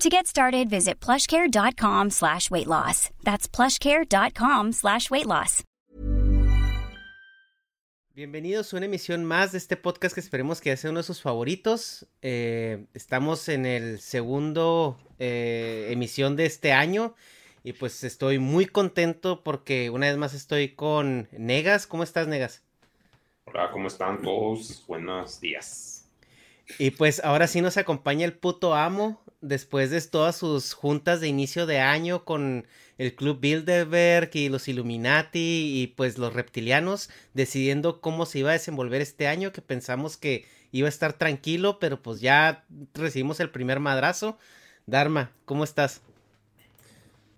To get started, visit plushcare.com slash weight loss. That's plushcare.com slash weight loss. Bienvenidos a una emisión más de este podcast que esperemos que sea uno de sus favoritos. Eh, estamos en el segundo eh, emisión de este año y pues estoy muy contento porque una vez más estoy con Negas. ¿Cómo estás, Negas? Hola, ¿cómo están todos? Buenos días. Y pues ahora sí nos acompaña el puto amo después de todas sus juntas de inicio de año con el Club Bilderberg y los Illuminati y pues los reptilianos decidiendo cómo se iba a desenvolver este año que pensamos que iba a estar tranquilo pero pues ya recibimos el primer madrazo. Dharma, ¿cómo estás?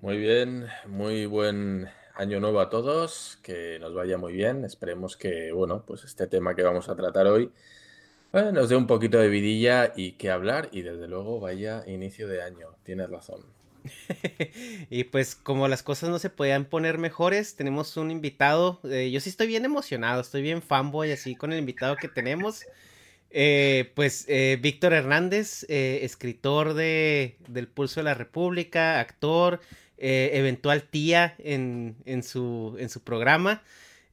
Muy bien, muy buen año nuevo a todos, que nos vaya muy bien. Esperemos que, bueno, pues este tema que vamos a tratar hoy bueno, nos dé un poquito de vidilla y que hablar y desde luego vaya inicio de año, tienes razón. y pues como las cosas no se podían poner mejores, tenemos un invitado, eh, yo sí estoy bien emocionado, estoy bien fanboy así con el invitado que tenemos. Eh, pues eh, Víctor Hernández, escritor de, del Pulso de la República, actor, eventual tía en, en, su, en su programa.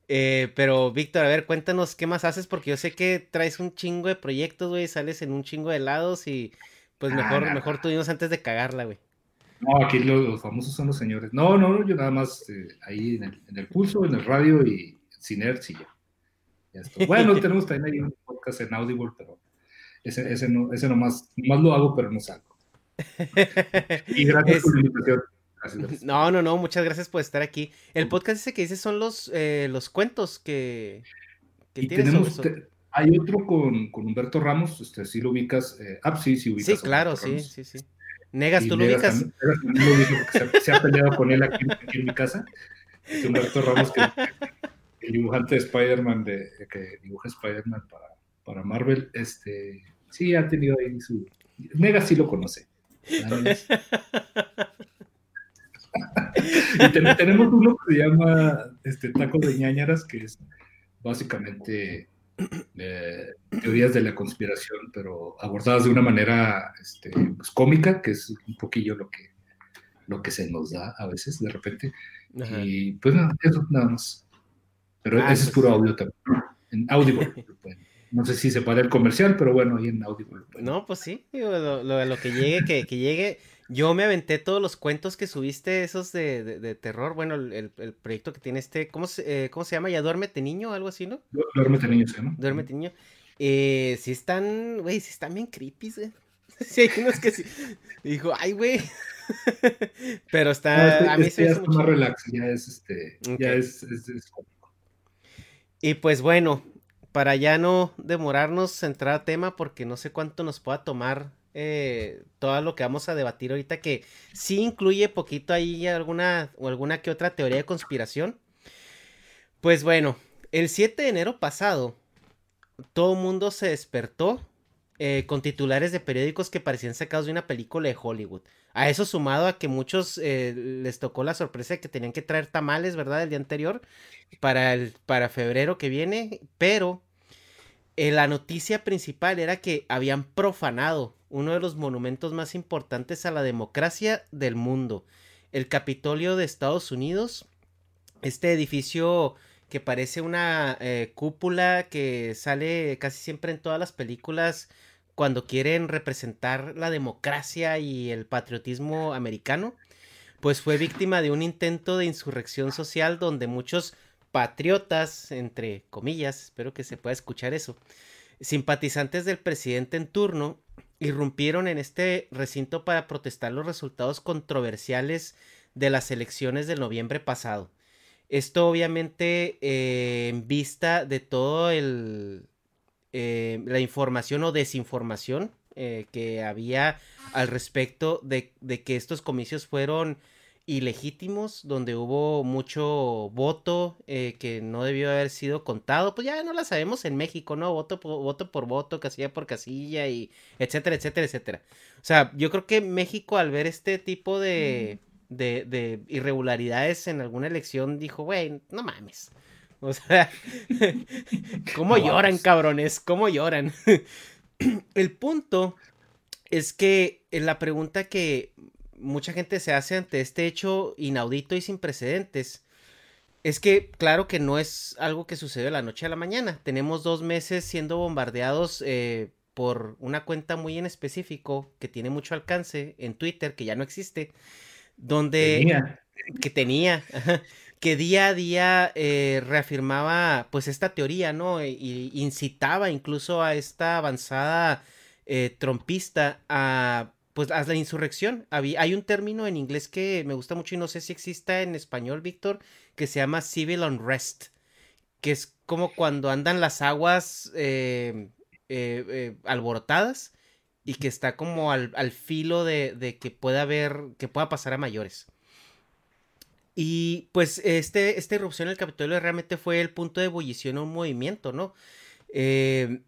Eh, pero, Víctor, a ver, cuéntanos qué más haces, porque yo sé que traes un chingo de proyectos, güey, sales en un chingo de lados y pues mejor, ah, mejor tú dinos antes de cagarla, güey. No, aquí los, famosos son los señores. No, no, yo nada más eh, ahí en el, en el, pulso, en el radio y sin ya. ya bueno, tenemos también ahí un podcast en Audible, pero ese, ese, no, ese nomás, nomás lo hago, pero no salgo. y gracias por la invitación. No, no, no, muchas gracias por estar aquí. El podcast ese que dices son los, eh, los cuentos que, que tenemos, hay otro con, con, Humberto Ramos, este, si lo ubicas, eh, ah, sí, sí ubicas. Sí, claro, sí, sí, sí. Negas, ¿tú lo ubicas? se, ha peleado con él aquí, en mi casa. Este Humberto Ramos, que, el dibujante de Spider-Man, de, que dibuja Spider-Man para, para Marvel, este, sí ha tenido ahí su... Negas sí lo conoce. y tenemos uno que se llama este, Tacos de ñañaras, que es básicamente eh, teorías de la conspiración, pero abordadas de una manera este, pues, cómica, que es un poquillo lo que, lo que se nos da a veces, de repente. Y pues nada, eso nada más. Pero ah, ese es puro audio también. En audio. no sé si se para el comercial, pero bueno, ahí en audio. No, pues sí, lo, lo, que llegue, que, que llegue. Yo me aventé todos los cuentos que subiste, esos de, de, terror. Bueno, el, el, proyecto que tiene este. ¿Cómo se, eh, ¿Cómo se llama? ¿Ya duérmete niño? Algo así, ¿no? Duérmete niño, ¿sí, ¿no? Duérmete niño. Eh, sí están, güey, sí están bien creepy, güey. Sí, hay unos que sí. Dijo, ay, güey. Pero está. No, a mí este se me más relax, ya es este. Ya es, es, es, Y pues bueno, para ya no demorarnos entrar a tema, porque no sé cuánto nos pueda tomar eh, todo lo que vamos a debatir ahorita, que sí incluye poquito ahí alguna o alguna que otra teoría de conspiración. Pues bueno, el 7 de enero pasado, todo el mundo se despertó eh, con titulares de periódicos que parecían sacados de una película de Hollywood. A eso sumado a que muchos eh, les tocó la sorpresa de que tenían que traer tamales, ¿verdad? El día anterior para, el, para febrero que viene, pero eh, la noticia principal era que habían profanado uno de los monumentos más importantes a la democracia del mundo, el Capitolio de Estados Unidos, este edificio que parece una eh, cúpula que sale casi siempre en todas las películas cuando quieren representar la democracia y el patriotismo americano, pues fue víctima de un intento de insurrección social donde muchos patriotas, entre comillas, espero que se pueda escuchar eso, simpatizantes del presidente en turno, irrumpieron en este recinto para protestar los resultados controversiales de las elecciones del noviembre pasado. Esto obviamente eh, en vista de todo el eh, la información o desinformación eh, que había al respecto de, de, que estos comicios fueron ilegítimos, donde hubo mucho voto que no debió haber sido contado, pues ya no la sabemos en México, ¿no? Voto por voto, por voto casilla por casilla y etcétera, etcétera, etcétera. O sea, yo creo que México al ver este tipo de de, de irregularidades en alguna elección, dijo, güey, no mames. O sea, ¿cómo lloran, cabrones? ¿Cómo lloran? El punto es que la pregunta que mucha gente se hace ante este hecho inaudito y sin precedentes es que, claro que no es algo que sucedió de la noche a la mañana. Tenemos dos meses siendo bombardeados eh, por una cuenta muy en específico que tiene mucho alcance en Twitter, que ya no existe, donde que tenía, que día a día eh, reafirmaba pues esta teoría, ¿no? Y incitaba incluso a esta avanzada eh, trompista a pues a la insurrección. hay un término en inglés que me gusta mucho y no sé si exista en español, Víctor, que se llama civil unrest, que es como cuando andan las aguas eh, alborotadas y que está como al, filo de, que pueda haber, que pueda pasar a mayores. Y pues este, esta irrupción del Capitolio realmente fue el punto de ebullición a un movimiento, ¿no? Eh,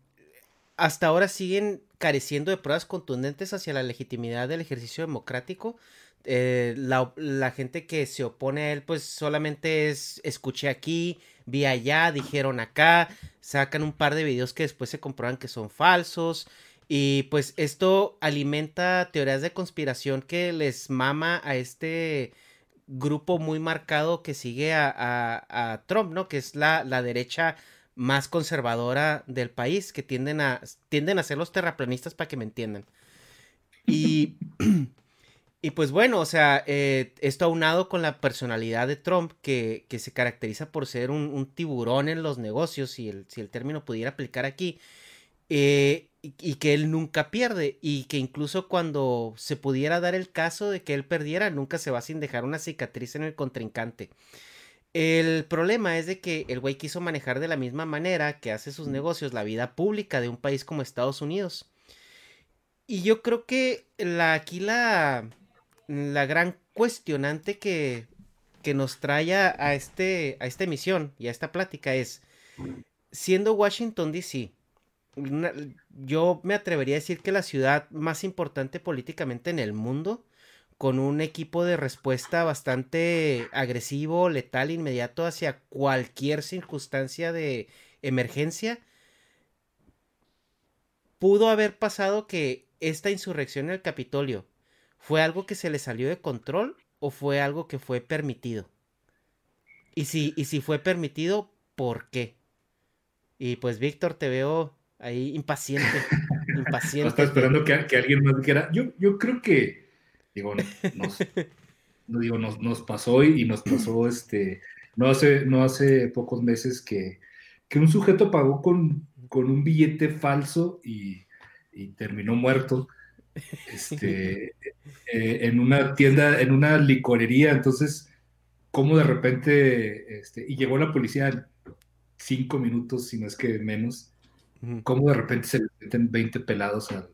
hasta ahora siguen careciendo de pruebas contundentes hacia la legitimidad del ejercicio democrático. Eh, la, gente que se opone a él, pues solamente es escuché aquí, vi allá, dijeron acá, sacan un par de videos que después se comprueban que son falsos. Y pues esto alimenta teorías de conspiración que les mama a este grupo muy marcado que sigue a, Trump, ¿no? Que es la, la, derecha más conservadora del país, que tienden a, tienden a ser los terraplanistas para que me entiendan. Y, y pues bueno, o sea, eh, esto aunado con la personalidad de Trump, que, que se caracteriza por ser un, tiburón en los negocios, si el, si el término pudiera aplicar aquí, eh, y, que él nunca pierde y que incluso cuando se pudiera dar el caso de que él perdiera, nunca se va sin dejar una cicatriz en el contrincante. El problema es de que el güey quiso manejar de la misma manera que hace sus negocios la vida pública de un país como Estados Unidos. Y yo creo que la, aquí la, la gran cuestionante que, que nos trae a, este, a esta emisión y a esta plática es, siendo Washington DC, yo me atrevería a decir que la ciudad más importante políticamente en el mundo, con un equipo de respuesta bastante agresivo, letal, inmediato hacia cualquier circunstancia de emergencia, pudo haber pasado que esta insurrección en el Capitolio fue algo que se le salió de control o fue algo que fue permitido. Y si, y si fue permitido, ¿por qué? Y pues Víctor, te veo ahí impaciente. impaciente. Estaba esperando que, alguien más dijera. Yo, yo creo que, digo, nos, no, digo, nos, nos, pasó y nos pasó este, no hace, no hace pocos meses que, que un sujeto pagó con, con un billete falso y, y terminó muerto. Este, eh, en una tienda, en una licorería, entonces, como de repente, este, y llegó la policía cinco minutos, si no es que menos, cómo de repente se meten 20 pelados al,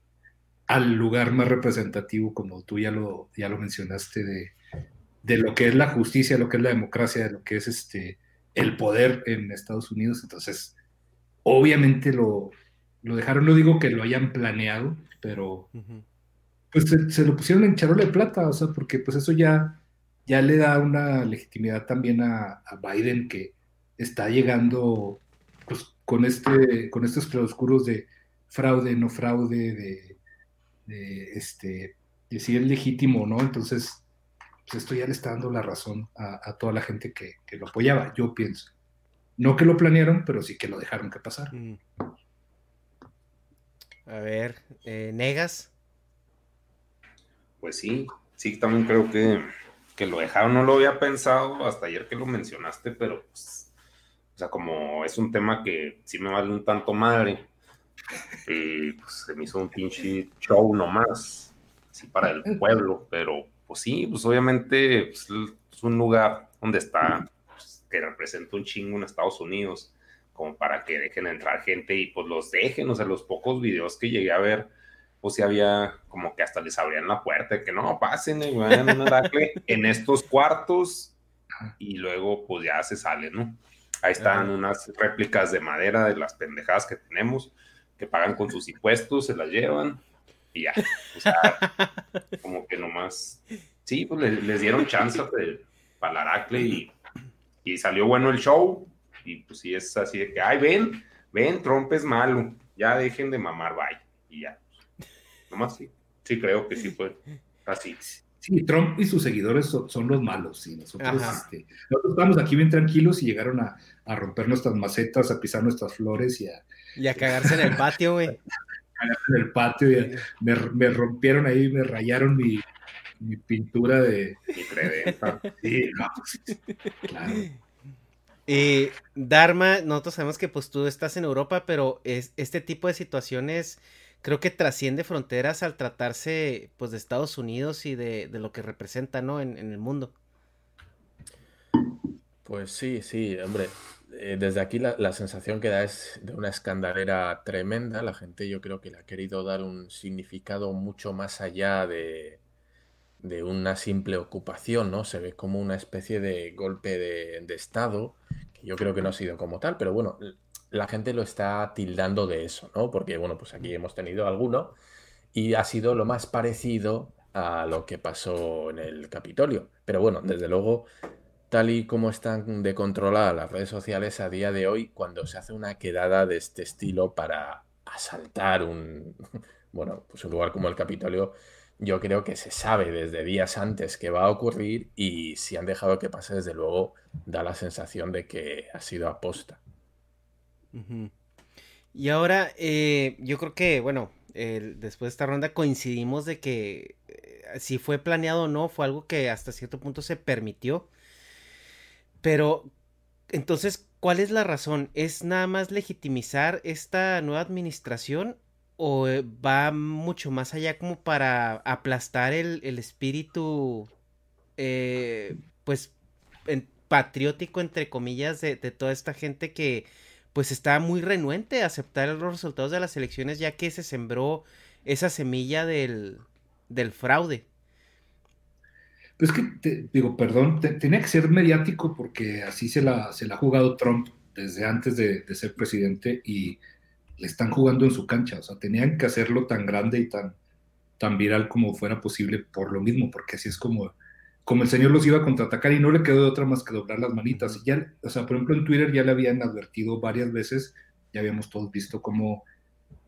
lugar más representativo, como tú ya lo, ya lo mencionaste, de, de, lo que es la justicia, lo que es la democracia, de lo que es este, el poder en Estados Unidos. Entonces, obviamente lo, lo dejaron, no digo que lo hayan planeado, pero pues se, lo pusieron en charola de plata, o sea, porque pues eso ya, ya le da una legitimidad también a, Biden que está llegando pues, con, este, con estos claroscuros de fraude, no fraude, de, este, de si es legítimo no. Entonces, pues esto ya le está dando la razón a, toda la gente que, lo apoyaba, yo pienso. No que lo planearon, pero sí que lo dejaron que pasar. Mm. A ver, eh, ¿negas? Pues sí, sí, también creo que, que, lo dejaron, no lo había pensado hasta ayer que lo mencionaste, pero pues, o sea, como es un tema que sí me vale un tanto madre, y pues se me hizo un pinche show nomás, así para el pueblo, pero pues sí, pues obviamente pues, es un lugar donde está, pues, que representa un chingo en Estados Unidos, como para que dejen entrar gente y pues los dejen, o sea, los pocos videos que llegué a ver, pues sí había como que hasta les abrían la puerta, que no, pasen, en estos cuartos y luego pues ya se sale, ¿no? Ahí están unas réplicas de madera de las pendejadas que tenemos, que pagan con sus impuestos, se las llevan y ya. O sea, como que nomás, sí, pues les, dieron chance para Aracle y, y salió bueno el show. Y pues sí, es así de que, ay, ven, ven, Trump es malo, ya dejen de mamar, bye. Y ya. Nomás sí, sí creo que sí fue así. Sí, Trump y sus seguidores son, los malos. Y nosotros, este, nosotros estamos aquí bien tranquilos y llegaron a, a, romper nuestras macetas, a pisar nuestras flores y a... Y a cagarse en el patio, güey. cagarse en el patio y me, me, rompieron ahí, me rayaron mi, mi pintura de... Mi Sí, no, pues, claro. Eh, Dharma, nosotros sabemos que pues tú estás en Europa, pero es, este tipo de situaciones creo que trasciende fronteras al tratarse pues de Estados Unidos y de, lo que representa, ¿no? En, el mundo. Pues sí, sí, hombre. Eh, desde aquí la, sensación que da es de una escandalera tremenda. La gente yo creo que le ha querido dar un significado mucho más allá de, de una simple ocupación, ¿no? Se ve como una especie de golpe de, de Estado, que yo creo que no ha sido como tal, pero bueno, la gente lo está tildando de eso, ¿no? Porque, bueno, pues aquí hemos tenido alguno y ha sido lo más parecido a lo que pasó en el Capitolio. Pero bueno, desde luego, tal y como están de controladas las redes sociales a día de hoy, cuando se hace una quedada de este estilo para asaltar un, bueno, pues un lugar como el Capitolio, yo creo que se sabe desde días antes que va a ocurrir y si han dejado que pase, desde luego, da la sensación de que ha sido aposta. Y ahora, eh, yo creo que, bueno, después de esta ronda coincidimos de que eh, si fue planeado o no, fue algo que hasta cierto punto se permitió. Pero, entonces, ¿cuál es la razón? ¿Es nada más legitimizar esta nueva administración o eh, va mucho más allá como para aplastar el, espíritu, pues, patriótico, entre comillas, de toda esta gente que pues está muy renuente a aceptar los resultados de las elecciones ya que se sembró esa semilla del, fraude. Pues que, digo, perdón, tenía que ser mediático porque así se la, se la ha jugado Trump desde antes de, ser presidente y le están jugando en su cancha. O sea, tenían que hacerlo tan grande y tan, tan viral como fuera posible por lo mismo, porque así es como como el señor los iba a contraatacar y no le quedó de otra más que doblar las manitas. Y ya, o sea, por ejemplo, en Twitter ya le habían advertido varias veces, ya habíamos todos visto cómo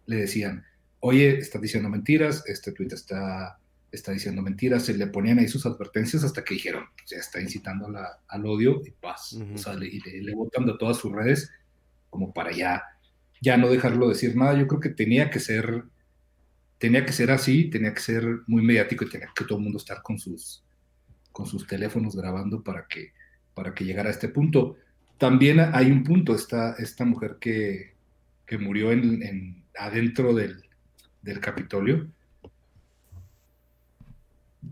le decían, oye, estás diciendo mentiras, este tweet está, está diciendo mentiras, se le ponían ahí sus advertencias hasta que dijeron, ya está incitando al odio y paz. O sea, le, le, botan de todas sus redes como para ya, ya no dejarlo decir nada. Yo creo que tenía que ser, tenía que ser así, tenía que ser muy mediático y tenía que todo el mundo estar con sus con sus teléfonos grabando para que, para que llegara a este punto. También hay un punto, esta, esta mujer que, que murió en, adentro del, del Capitolio,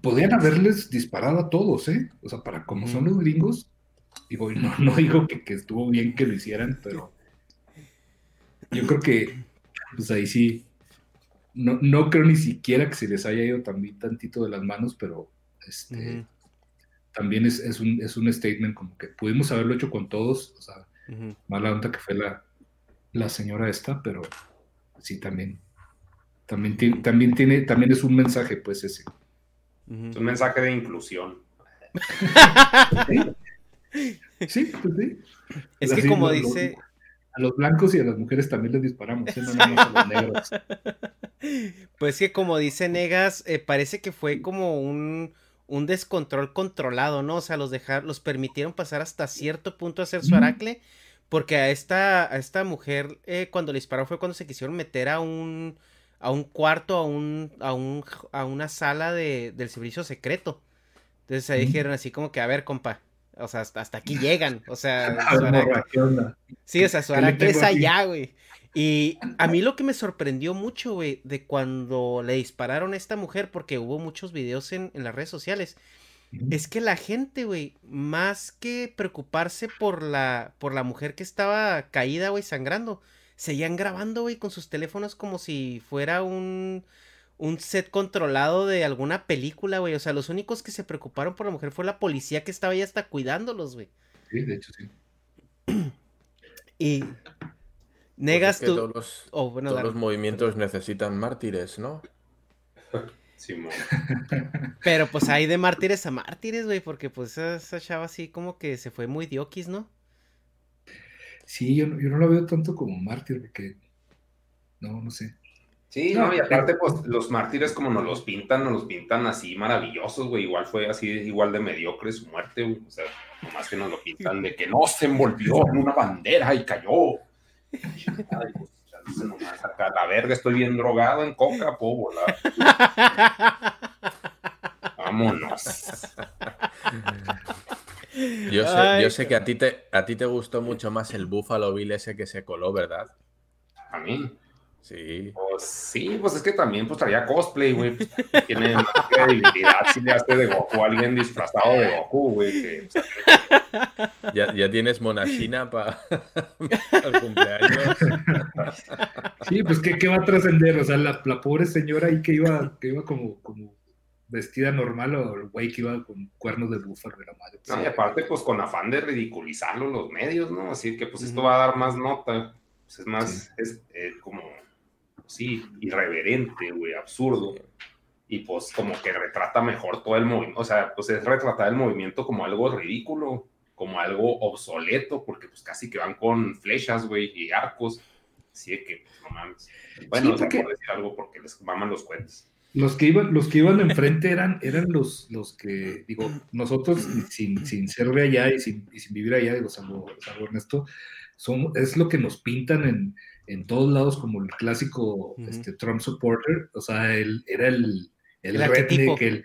podrían haberles disparado a todos, ¿eh? O sea, para como son los gringos, digo, no, no digo que, que, estuvo bien que lo hicieran, pero yo creo que, pues ahí sí, no, no creo ni siquiera que se les haya ido también tantito de las manos, pero este, también es, es, un, es un statement como que pudimos haberlo hecho con todos, o sea, mala onda que fue la, la señora esta, pero, sí, también. También, tiene, también tiene, también es un mensaje, pues ese. Es un mensaje de inclusión. sí, pues sí. Es que como dice... a los blancos y a las mujeres también les disparamos, ¿eh? no a los negros. Pues que como dice Negas, eh, parece que fue como un, un, descontrol controlado, ¿no? O sea, los dejar, los permitieron pasar hasta cierto punto a hacer su aracle, porque a esta, a esta mujer eh, cuando le dispararon fue cuando se quisieron meter a un a un cuarto, a un, a un, a una sala de, del servicio secreto. Entonces ahí dijeron así como que, a ver, compa, o sea, hasta, aquí llegan, o sea, sí, o sea, su es allá, güey. Y a mí lo que me sorprendió mucho, güey, de cuando le dispararon a esta mujer, porque hubo muchos videos en, en las redes sociales, es que la gente, güey, más que preocuparse por la, por la mujer que estaba caída, güey, sangrando, seguían grabando, güey, con sus teléfonos como si fuera un, un set controlado de alguna película, güey. O sea, los únicos que se preocuparon por la mujer fue la policía que estaba ahí hasta cuidándolos, güey. Sí, de hecho, sí. y negas pues tú. Todos, los, oh, los movimientos necesitan mártires, ¿no? Sí, Pero pues hay de mártires a mártires, güey, porque pues esa, chava así como que se fue muy diokis, ¿no? Sí, yo, yo no lo veo tanto como mártir, porque no, no sé. Sí, no, y aparte, pues los mártires como nos los pintan, nos los pintan así maravillosos, güey. Igual fue así, igual de mediocre su muerte, güey. O sea, nomás que nos lo pintan de que no se envolvió en una bandera y cayó. Ay, pues, nomás acá, la verga, estoy bien drogado en coca, puedo volar. Vámonos. Yo sé, yo sé que a ti, te, a ti te gustó mucho más el Buffalo Bill ese que se coló, ¿verdad? A mí. Sí. Pues sí, pues es que también pues traía cosplay, güey. Tiene más credibilidad si le hace de Goku a alguien disfrazado de Goku, güey. ya, ya, tienes monachina para el cumpleaños. Sí, pues ¿qué, qué va a trascender? O sea, la, la, pobre señora ahí que iba, que iba como, como vestida normal o el güey que iba con cuernos de búfalo de la madre. No, y aparte, pues con afán de ridiculizarlo los medios, ¿no? Así que pues esto va a dar más nota. Pues es más, es eh, como, sí, irreverente, güey, absurdo. Y pues como que retrata mejor todo el movimiento, o sea, pues es retratar el movimiento como algo ridículo, como algo obsoleto, porque pues casi que van con flechas, güey, y arcos. Así que, pues, no mames. Bueno, no sé por decir algo porque les maman los cuentos. Los que iban, los que iban enfrente eran, eran los, los que, digo, nosotros sin, sin ser de allá y sin, y sin vivir allá, digo, salvo, salvo Ernesto, son, es lo que nos pintan en, en todos lados como el clásico este, Trump supporter, o sea, él, era el, el, el redneck, el,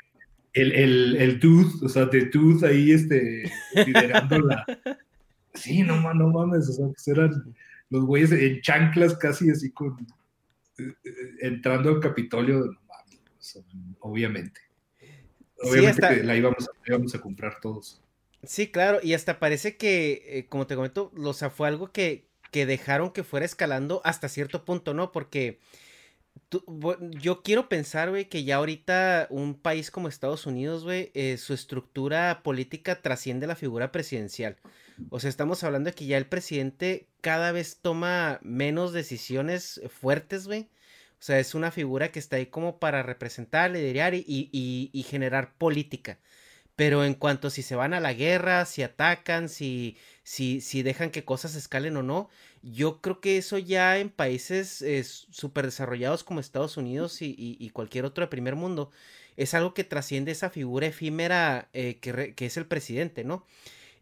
el, el, el, dude, o sea, de dude ahí este, liderando la... Sí, no, no mames, o sea, pues eran los güeyes en chanclas casi así con... Eh, eh, entrando al Capitolio, obviamente. Obviamente la, íbamos a, a, comprar todos. Sí, claro, y hasta parece que, eh, como te comento, o sea, fue algo que, que dejaron que fuera escalando hasta cierto punto, ¿no? Porque yo quiero pensar, güey, que ya ahorita un país como Estados Unidos, güey, eh, su estructura política trasciende la figura presidencial. O sea, estamos hablando de que ya el presidente cada vez toma menos decisiones fuertes, güey. O sea, es una figura que está ahí como para representar, liderar y, y, generar política. Pero en cuanto si se van a la guerra, si atacan, si, si, si dejan que cosas escalen o no, yo creo que eso ya en países eh, súper desarrollados como Estados Unidos y, y, cualquier otro de primer mundo, es algo que trasciende esa figura efímera eh, que, que, es el presidente, ¿no?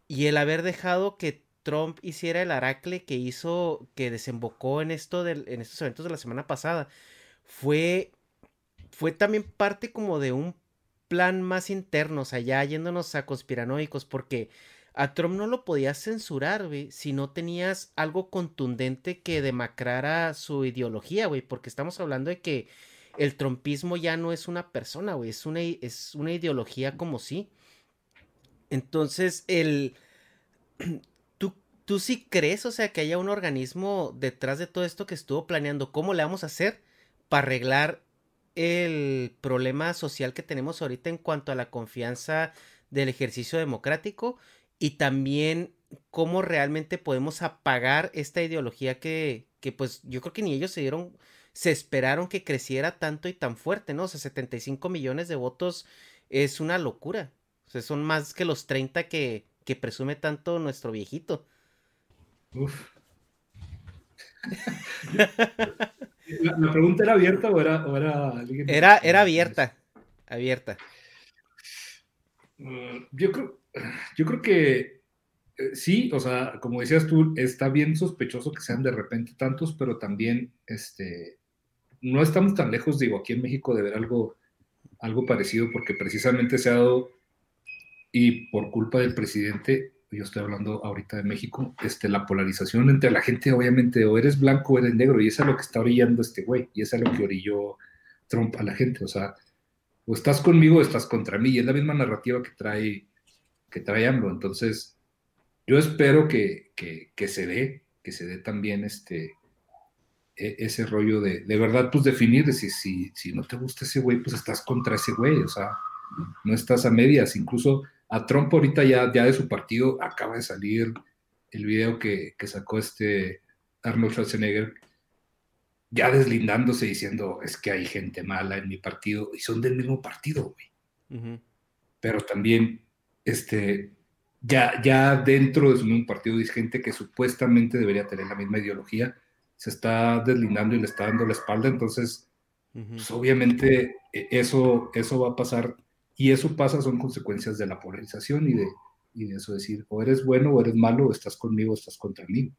Y el haber dejado que Trump hiciera el aracle que hizo, que desembocó en esto del, en estos eventos de la semana pasada, fue, fue también parte como de un plan más interno, o sea, ya yéndonos a conspiranoicos, porque a Trump no lo podías censurar, güey, si no tenías algo contundente que demacrara su ideología, güey, porque estamos hablando de que el trumpismo ya no es una persona, güey, es una, es una ideología como sí. Entonces, el... ¿Tú, ¿Tú sí crees, o sea, que haya un organismo detrás de todo esto que estuvo planeando? ¿Cómo le vamos a hacer? para arreglar el problema social que tenemos ahorita en cuanto a la confianza del ejercicio democrático y también cómo realmente podemos apagar esta ideología que, que pues yo creo que ni ellos se dieron, se esperaron que creciera tanto y tan fuerte, ¿no? O sea, 75 millones de votos es una locura. O sea, son más que los 30 que, que presume tanto nuestro viejito. Uf. la, pregunta era abierta o era, o era... Era, era abierta, abierta. Mm, yo creo, yo creo que eh, sí, o sea, como decías tú, está bien sospechoso que sean de repente tantos, pero también este, no estamos tan lejos, digo, aquí en México de ver algo, algo parecido, porque precisamente se ha dado, y por culpa del presidente, yo estoy hablando ahorita de México, este, la polarización entre la gente, obviamente, o eres blanco o eres negro, y eso es lo que está orillando este güey, y eso es lo que orilló Trump a la gente, o sea, o estás conmigo o estás contra mí, y es la misma narrativa que trae, que trae AMLO, entonces, yo espero que, que, se dé, que se dé también este, e, ese rollo de, de verdad, pues definir, decir, si, si no te gusta ese güey, pues estás contra ese güey, o sea, no estás a medias, incluso a Trump ahorita ya, ya de su partido acaba de salir el video que, sacó este Arnold Schwarzenegger, ya deslindándose diciendo, es que hay gente mala en mi partido, y son del mismo partido, güey. Pero también, este, ya, ya dentro de su mismo partido hay gente que supuestamente debería tener la misma ideología, se está deslindando y le está dando la espalda, entonces, pues, obviamente e, eso, eso va a pasar y eso pasa, son consecuencias de la polarización y de, y de eso decir, o eres bueno o eres malo, o estás conmigo o estás contra mí.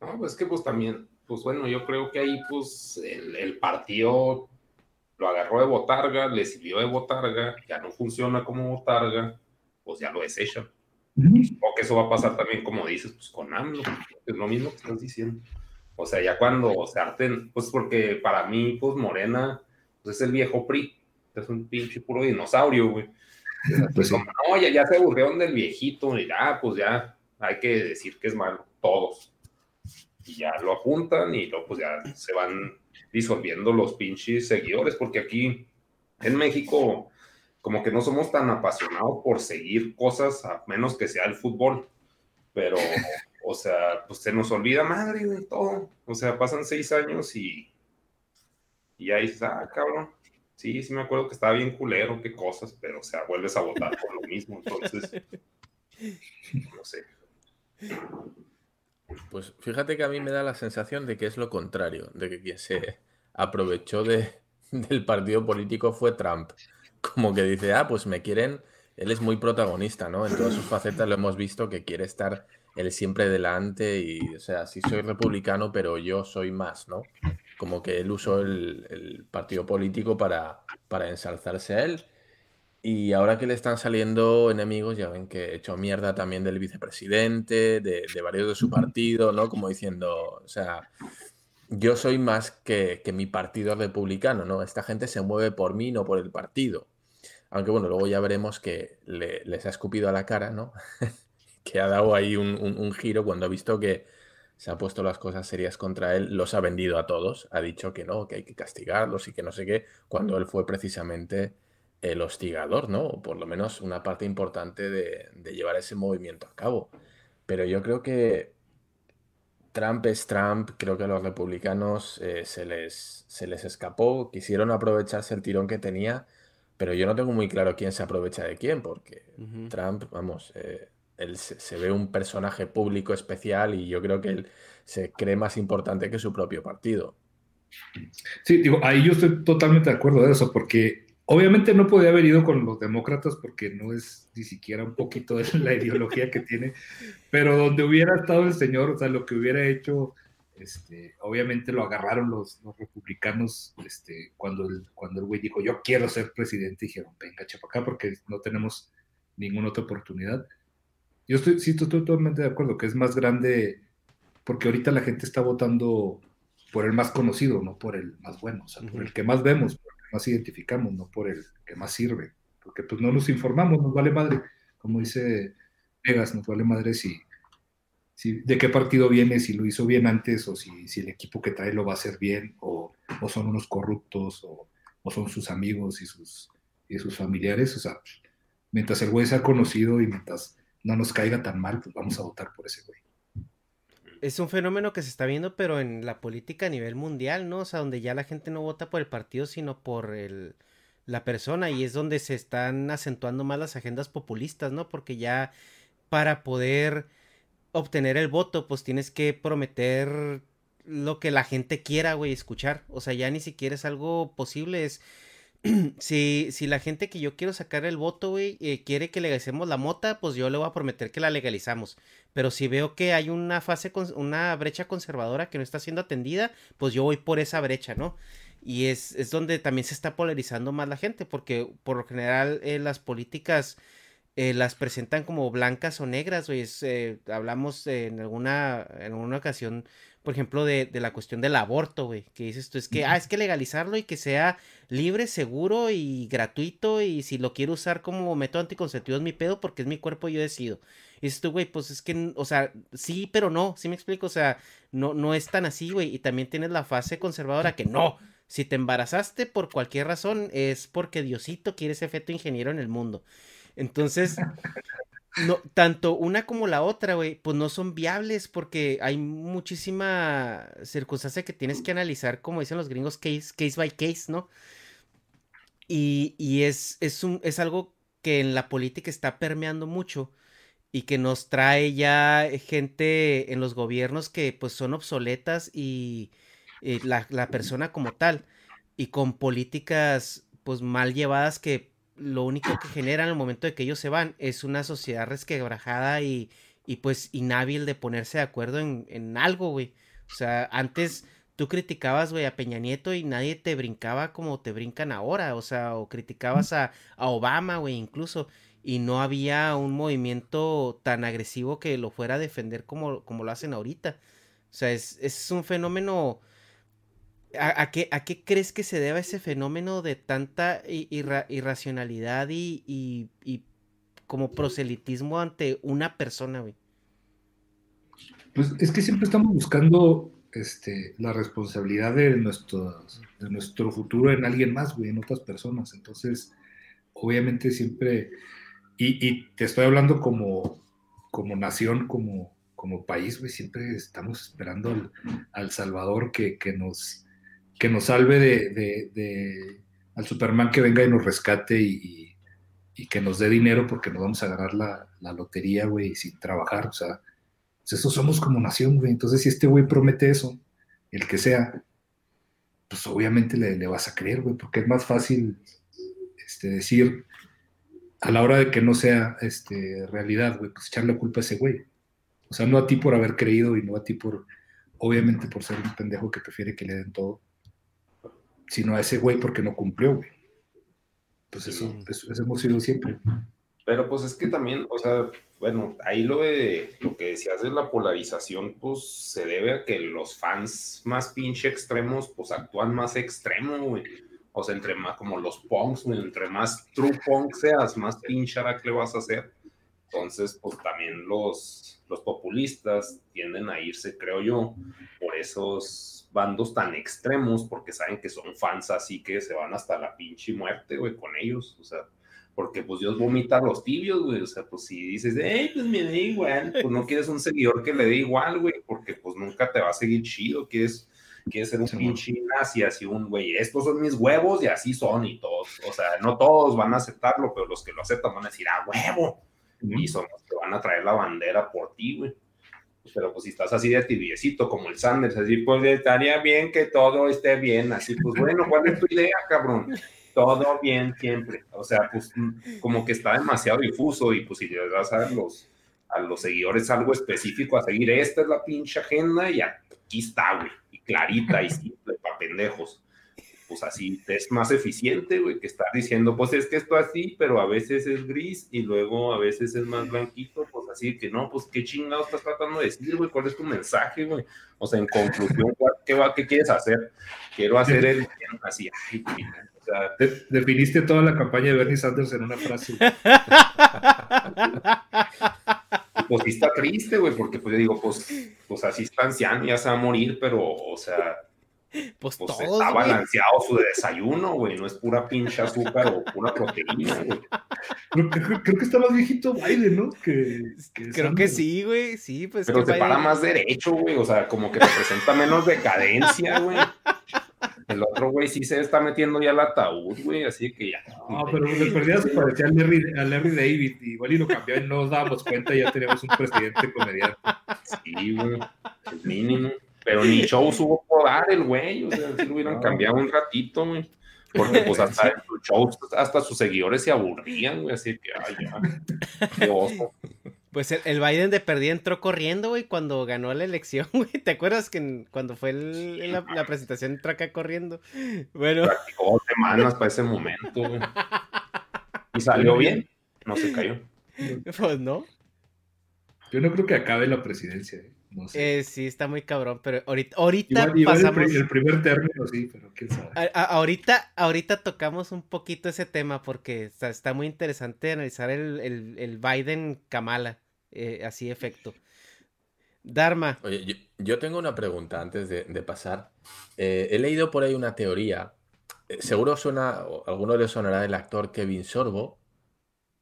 No, pues que pues también, pues bueno, yo creo que ahí pues el, partido lo agarró de botarga, le sirvió de botarga, ya no funciona como botarga, pues ya lo desechan. O que eso va a pasar también, como dices, pues con AMLO, es lo mismo que estás diciendo. O sea, ya cuando se harten, pues porque para mí, pues Morena, pues es el viejo PRI, es un pinche puro dinosaurio, güey. Pues no, ya, ya se aburrieron del viejito, y ya, pues ya hay que decir que es malo, todos. Y ya lo apuntan y luego pues ya se van disolviendo los pinches seguidores, porque aquí en México como que no somos tan apasionados por seguir cosas, a menos que sea el fútbol. Pero, o sea, pues se nos olvida madre, de todo. O sea, pasan seis años y, y ahí está, ah, cabrón Sí, sí me acuerdo que estaba bien culero, qué cosas, pero o sea, vuelves a votar por lo mismo, entonces, no sé. Pues fíjate que a mí me da la sensación de que es lo contrario, de que quien se aprovechó de, del partido político fue Trump. Como que dice, ah, pues me quieren, él es muy protagonista, ¿no? En todas sus facetas lo hemos visto que quiere estar él siempre delante y, o sea, sí soy republicano, pero yo soy más, ¿no? Como que él usó el, partido político para, para ensalzarse a él. Y ahora que le están saliendo enemigos, ya ven que he hecho mierda también del vicepresidente, de, varios de su partido, ¿no? Como diciendo, o sea, yo soy más que, mi partido republicano, ¿no? Esta gente se mueve por mí, no por el partido. Aunque bueno, luego ya veremos que les ha escupido a la cara, ¿no? que ha dado ahí un, giro cuando ha visto que, se ha puesto las cosas serias contra él, los ha vendido a todos, ha dicho que no, que hay que castigarlos y que no sé qué, cuando él fue precisamente el hostigador, ¿no? O por lo menos una parte importante de, llevar ese movimiento a cabo. Pero yo creo que Trump es Trump, creo que a los republicanos eh, se, les, se les escapó, quisieron aprovecharse el tirón que tenía, pero yo no tengo muy claro quién se aprovecha de quién, porque Trump, vamos, eh, él se, ve un personaje público especial y yo creo que él se cree más importante que su propio partido. Sí, digo, ahí yo estoy totalmente de acuerdo de eso, porque obviamente no podía haber ido con los demócratas porque no es ni siquiera un poquito de la ideología que tiene, pero donde hubiera estado el señor, o sea, lo que hubiera hecho, este, obviamente lo agarraron los, republicanos este, cuando, el, cuando el güey dijo, yo quiero ser presidente, dijeron, venga, chapa acá porque no tenemos ninguna otra oportunidad. Yo estoy, sí, estoy totalmente de acuerdo que es más grande porque ahorita la gente está votando por el más conocido, no por el más bueno, o sea, por el que más vemos, por el que más identificamos, no por el que más sirve, porque pues no nos informamos, nos vale madre, como dice Vegas, nos vale madre si, si de qué partido viene, si lo hizo bien antes o si, si el equipo que trae lo va a hacer bien o, o son unos corruptos o, o, son sus amigos y sus, y sus familiares, o sea, mientras el güey sea conocido y mientras no nos caiga tan mal, pues vamos a votar por ese güey. es un fenómeno que se está viendo, pero en la política a nivel mundial, ¿no? O sea, donde ya la gente no vota por el partido, sino por el, la persona, y es donde se están acentuando más las agendas populistas, ¿no? Porque ya para poder obtener el voto, pues tienes que prometer lo que la gente quiera, güey, escuchar. O sea, ya ni siquiera es algo posible, es si, si la gente que yo quiero sacar el voto, güey, eh, quiere que legalicemos la mota, pues yo le voy a prometer que la legalizamos. Pero si veo que hay una fase, con, una brecha conservadora que no está siendo atendida, pues yo voy por esa brecha, ¿no? Y es, es donde también se está polarizando más la gente, porque por lo general eh, las políticas eh, las presentan como blancas o negras, güey. hablamos en alguna, en alguna ocasión por ejemplo, de, de la cuestión del aborto, güey, que dices tú, es que, ah, es que legalizarlo y que sea libre, seguro y gratuito y si lo quiero usar como método anticonceptivo es mi pedo porque es mi cuerpo y yo decido. Y dices tú, güey, pues es que, o sea, sí, pero no, sí me explico, o sea, no, no es tan así, güey, y también tienes la fase conservadora que no, si te embarazaste por cualquier razón es porque Diosito quiere ese efecto ingeniero en el mundo. Entonces, no, tanto una como la otra, güey, pues no son viables porque hay muchísima circunstancia que tienes que analizar, como dicen los gringos, case, case by case, ¿no? Y, y es, es, un, es algo que en la política está permeando mucho y que nos trae ya gente en los gobiernos que pues son obsoletas y, y la, la persona como tal y con políticas pues mal llevadas que lo único que generan al momento de que ellos se van es una sociedad resquebrajada y, y pues inhábil de ponerse de acuerdo en, en algo, güey. O sea, antes tú criticabas, güey, a Peña Nieto y nadie te brincaba como te brincan ahora, o sea, o criticabas a, a Obama, güey, incluso, y no había un movimiento tan agresivo que lo fuera a defender como, como lo hacen ahorita. O sea, es, es un fenómeno ¿A, qué, ¿A, qué, crees que se deba ese fenómeno de tanta irracionalidad y, como proselitismo ante una persona, güey? Pues es que siempre estamos buscando este, la responsabilidad de nuestro, futuro en alguien más, güey, en otras personas. Entonces, obviamente siempre, y, te estoy hablando como, nación, como, país, güey, siempre estamos esperando al, al Salvador que nos que nos salve de, al Superman que venga y nos rescate y, que nos dé dinero porque nos vamos a ganar la, lotería, güey, sin trabajar. O sea, pues eso somos como nación, güey. Entonces, si este güey promete eso, el que sea, pues obviamente le, vas a creer, güey, porque es más fácil este, decir a la hora de que no sea este, realidad, güey, pues echarle culpa a ese güey. O sea, no a ti por haber creído y no a ti por, obviamente por ser un pendejo que prefiere que le den todo sino a ese güey porque no cumplió, güey. Pues eso, eso, hemos sido siempre. Pero pues es que también, o sea, bueno, ahí lo de lo que decías de la polarización, pues se debe a que los fans más pinche extremos, pues actúan más extremo, güey. O sea, entre más, como los punks, güey, entre más true punk seas, más pinche que le vas a hacer. Entonces, pues también los, los populistas tienden a irse, creo yo, por esos bandos tan extremos porque saben que son fans así que se van hasta la pinche muerte, güey, con ellos, o sea, porque pues Dios vomita a los tibios, güey, o sea, pues si dices, hey, pues me da igual, pues no quieres un seguidor que le dé igual, güey, porque pues nunca te va a seguir chido, quieres, quieres ser un pinche nazi, así un, güey, estos son mis huevos y así son y todos, o sea, no todos van a aceptarlo, pero los que lo aceptan van a decir, ah, huevo, y son los que van a traer la bandera por ti, güey. Pero pues si estás así de tibiecito como el Sanders, así pues estaría bien que todo esté bien, así pues bueno, ¿cuál es tu idea, cabrón? Todo bien siempre, o sea, pues como que está demasiado difuso y pues si le das a los, a los seguidores algo específico a seguir, esta es la pinche agenda y aquí está, güey, y clarita y simple, para pendejos pues así es más eficiente, güey, que estar diciendo, pues es que esto así, pero a veces es gris y luego a veces es más blanquito, pues así que no, pues qué chingado estás tratando de decir, güey, cuál es tu mensaje, güey. O sea, en conclusión, ¿qué, va, qué quieres hacer? Quiero hacer el así, o sea, definiste toda la campaña de Bernie Sanders en una frase. pues sí está triste, güey, porque pues yo digo, pues, pues así está anciano, ya se va a morir, pero, o sea, Pues, Pues todos, está güey. balanceado su desayuno, güey. No es pura pinche azúcar o pura proteína, güey. Creo, que- creo- creo que está más viejito Biden, ¿no? Que, que Creo que sí, güey. Sí, pues Pero se para más derecho, güey. O sea, como que representa menos decadencia, güey. El otro, güey, sí se está metiendo ya al ataúd, güey. Así que ya. No, pero de perdida se parecía a Larry, a Larry David. Igual y lo cambió y no nos dábamos cuenta y ya teníamos un presidente comediante. Sí, güey. El mínimo. Pero ni show hubo por dar el güey. O sea, si lo hubieran No. cambiado un ratito, güey. Porque pues hasta en sus shows, hasta sus seguidores se aburrían, güey. Así que, ay, ya. Qué oso. Pues el, el Biden de perdida entró corriendo, güey, cuando ganó la elección, güey. ¿Te acuerdas que en- cuando fue el- la, la presentación entró acá corriendo? Bueno, Practicó dos semanas para ese momento, güey. Y salió bien. No se cayó. pues no. Yo no creo que acabe la presidencia. ¿eh? No sé. Eh, sí, está muy cabrón, pero ahorita, ahorita igual igual el, primer término, sí, pero quién sabe. a- a- ahorita, ahorita tocamos un poquito ese tema porque está, está muy interesante analizar el, el, el Biden Kamala, eh, así efecto. Dharma, Oye, yo, yo tengo una pregunta antes de, de pasar. Eh, he leído por ahí una teoría. eh, seguro suena, o a alguno le sonará el actor Kevin Sorbo.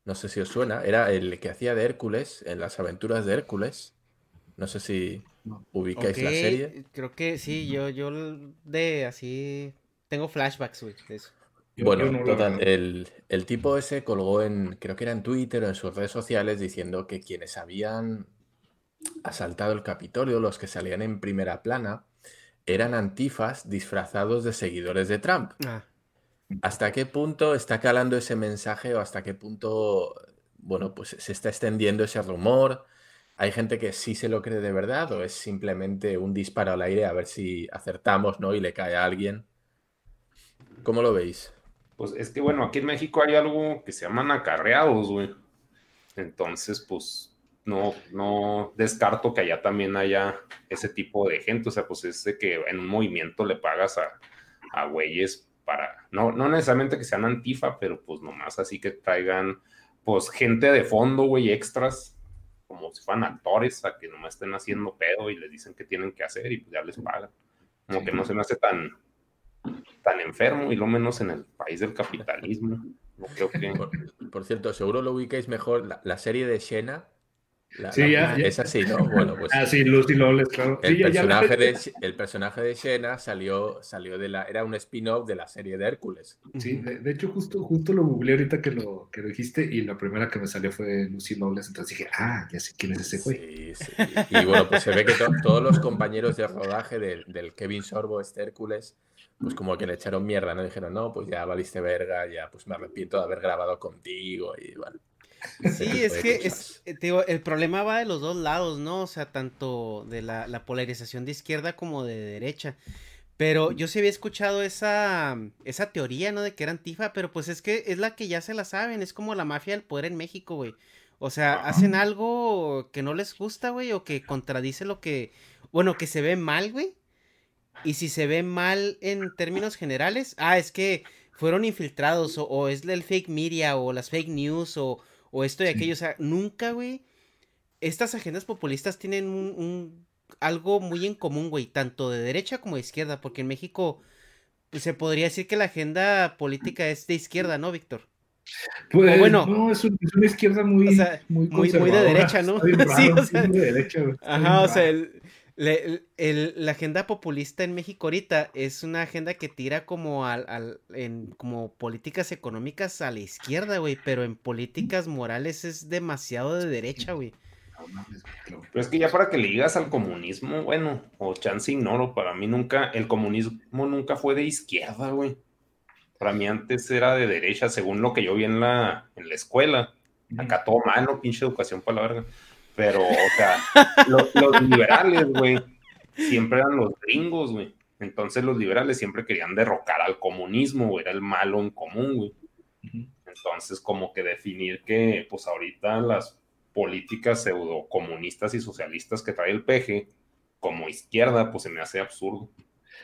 No sé si os suena. Era el que hacía de Hércules en las aventuras de Hércules. No sé si ubicáis la serie. creo que sí, yo, yo de así tengo flashbacks, güey, de eso. Bueno, no total, el, el tipo ese colgó en, creo que era en Twitter o en sus redes sociales diciendo que quienes habían asaltado el Capitolio, los que salían en primera plana, eran antifas disfrazados de seguidores de Trump. Ah, ¿Hasta qué punto está calando ese mensaje o hasta qué punto, bueno, pues se está extendiendo ese rumor? ¿Hay gente que sí se lo cree de verdad o es simplemente un disparo al aire a ver si acertamos, ¿no? Y le cae a alguien. ¿Cómo lo veis? Pues es que, bueno, aquí en México hay algo que se llaman acarreados, güey. Entonces, pues, no, no descarto que allá también haya ese tipo de gente. O sea, pues es de que en un movimiento le pagas a, a güeyes para, no, no necesariamente que sean antifa, pero pues nomás así que traigan, pues, gente de fondo, güey, extras, como si fueran actores, a que nomás estén haciendo pedo y les dicen qué tienen que hacer y pues ya les pagan. Como Sí. que no se me hace tan, tan enfermo y lo menos en el país del capitalismo. No creo que. Por, por cierto, seguro lo ubicáis mejor la, la serie de Xena. La- Sí, la- ya- ya. Es así, ¿no? Bueno, pues Ah, sí, Lucy Lawless, claro. el, Sí, ya- ya la- personaje de, el personaje de Xena salió, salió de la... Era un spin-off de la serie de Hércules. Sí, de, de hecho, justo, justo lo googleé ahorita que lo, que lo dijiste y la primera que me salió fue Lucy Lawless. Entonces dije, ah, ya sé quién es ese güey. Sí, sí. Y bueno, pues se ve que to- todos los compañeros de rodaje del, del Kevin Sorbo, este Hércules, pues como que le echaron mierda, ¿no? Dijeron, no, pues ya valiste verga, ya pues me arrepiento de haber grabado contigo y bueno. Sí, es que cosas. es, eh, te digo, el problema va de los dos lados, ¿no? O sea, tanto de la, la polarización de izquierda como de derecha. Pero yo sí había escuchado esa, esa teoría, ¿no? De que era antifa, pero pues es que es la que ya se la saben, es como la mafia del poder en México, güey. O sea, hacen algo que no les gusta, güey, o que contradice lo que, bueno, que se ve mal, güey. Y si se ve mal en términos generales, ah, es que fueron infiltrados, o, o es el fake media, o las fake news, o, o esto y Sí. aquello. O sea, nunca, güey. Estas agendas populistas tienen un, un- algo muy en común, güey, tanto de derecha como de izquierda, porque en México pues, se podría decir que la agenda política es de izquierda, ¿no, Víctor? Pues, bueno. no, es, un- es una izquierda muy, O sea, muy, de derecha, ¿no? Bien Sí, raro, o sea, muy de derecha, Ajá, o sea, raro. el, le- el- el- la agenda populista en México ahorita es una agenda que tira como al, al- en como políticas económicas a la izquierda, güey, pero en políticas morales es demasiado de derecha, güey. Pero es que ya para que le digas al comunismo, bueno, o chance ignoro, para mí nunca, el comunismo nunca fue de izquierda, güey. Para mí antes era de derecha, según lo que yo vi en la, en la escuela. Acá todo malo, pinche educación para la verga. Pero, o sea, lo- los liberales, güey, siempre eran los gringos, güey. Entonces los liberales siempre querían derrocar al comunismo, güey, era el malo en común, güey. Entonces, como que definir que, pues ahorita las políticas pseudo comunistas y socialistas que trae el PG como izquierda, pues se me hace absurdo.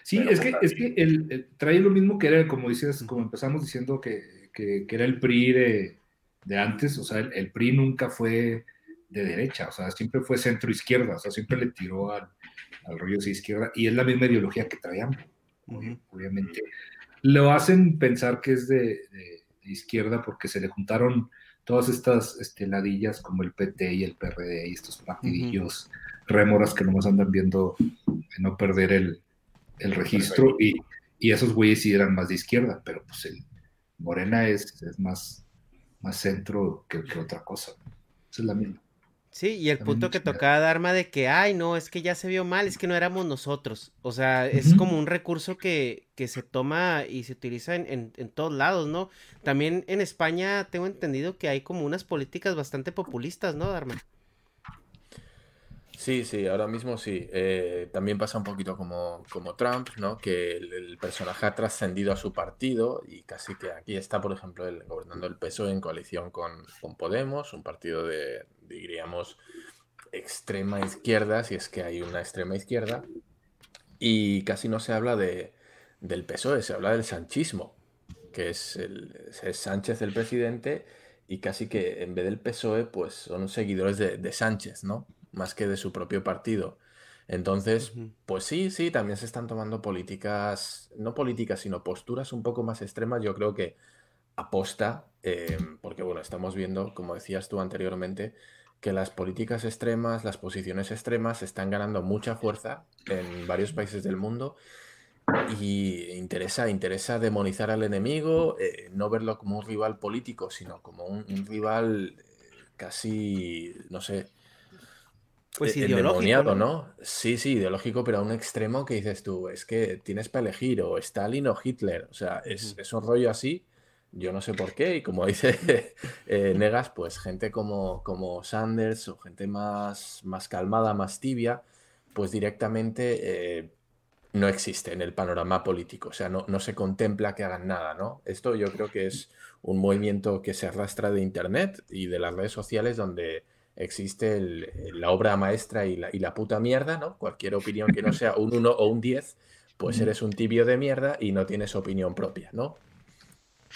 Sí, Pero, es que, pues, es que el, el- trae lo mismo que era, como dices, como empezamos diciendo que, que- que era el PRI de, de antes, o sea, el, el PRI nunca fue de derecha, o sea, siempre fue centro izquierda, o sea, siempre le tiró al, al rollo de izquierda, y es la misma ideología que traíamos. obviamente. Lo hacen pensar que es de, izquierda porque se le juntaron todas estas este, ladillas como el PT y el PRD y estos partidillos rémoras que nomás andan viendo no perder el, registro y, esos güeyes sí eran más de izquierda, pero pues el Morena es, es más, más centro que, que otra cosa. Esa es la misma. Sí, y el punto que tocaba Dharma de que, ay, no, es que ya se vio mal, es que no éramos nosotros. O sea, es como un recurso que, que, se toma y se utiliza en, en, todos lados, ¿no? También en España tengo entendido que hay como unas políticas bastante populistas, ¿no, Dharma? Sí, sí, ahora mismo sí. Eh, también pasa un poquito como, como Trump, ¿no? Que el, personaje ha trascendido a su partido y casi que aquí está, por ejemplo, el, gobernando el PSOE en coalición con, con Podemos, un partido de, diríamos, extrema izquierda, si es que hay una extrema izquierda, y casi no se habla de, del PSOE, se habla del sanchismo, que es, el, es Sánchez el presidente y casi que en vez del PSOE, pues son seguidores de, de Sánchez, ¿no? Más que de su propio partido. Entonces, pues sí, sí, también se están tomando políticas, no políticas, sino posturas un poco más extremas. Yo creo que aposta, em, porque bueno, estamos viendo, como decías tú anteriormente, que las políticas extremas, las posiciones extremas están ganando mucha fuerza en varios países del mundo y interesa, interesa demonizar al enemigo, eh, no verlo como un rival político, sino como un rival eh, casi, no sé, pues e-, ideológico. ¿no? Sí, sí, ideológico, pero a un extremo que dices tú, es que tienes para elegir o Stalin o Hitler. O sea, es, un rollo así. Yo no sé por qué, y como dice eh, Negas, pues gente como, como Sanders o gente más, más calmada, más tibia, pues directamente eh, no existe en el panorama político. O sea, no, no se contempla que hagan nada, ¿no? Esto yo creo que es un movimiento que se arrastra de Internet y de las redes sociales donde existe la obra maestra y la, y la, puta mierda, ¿no? Cualquier opinión que no sea un 1 o un 10, pues eres un tibio de mierda y no tienes opinión propia, ¿no?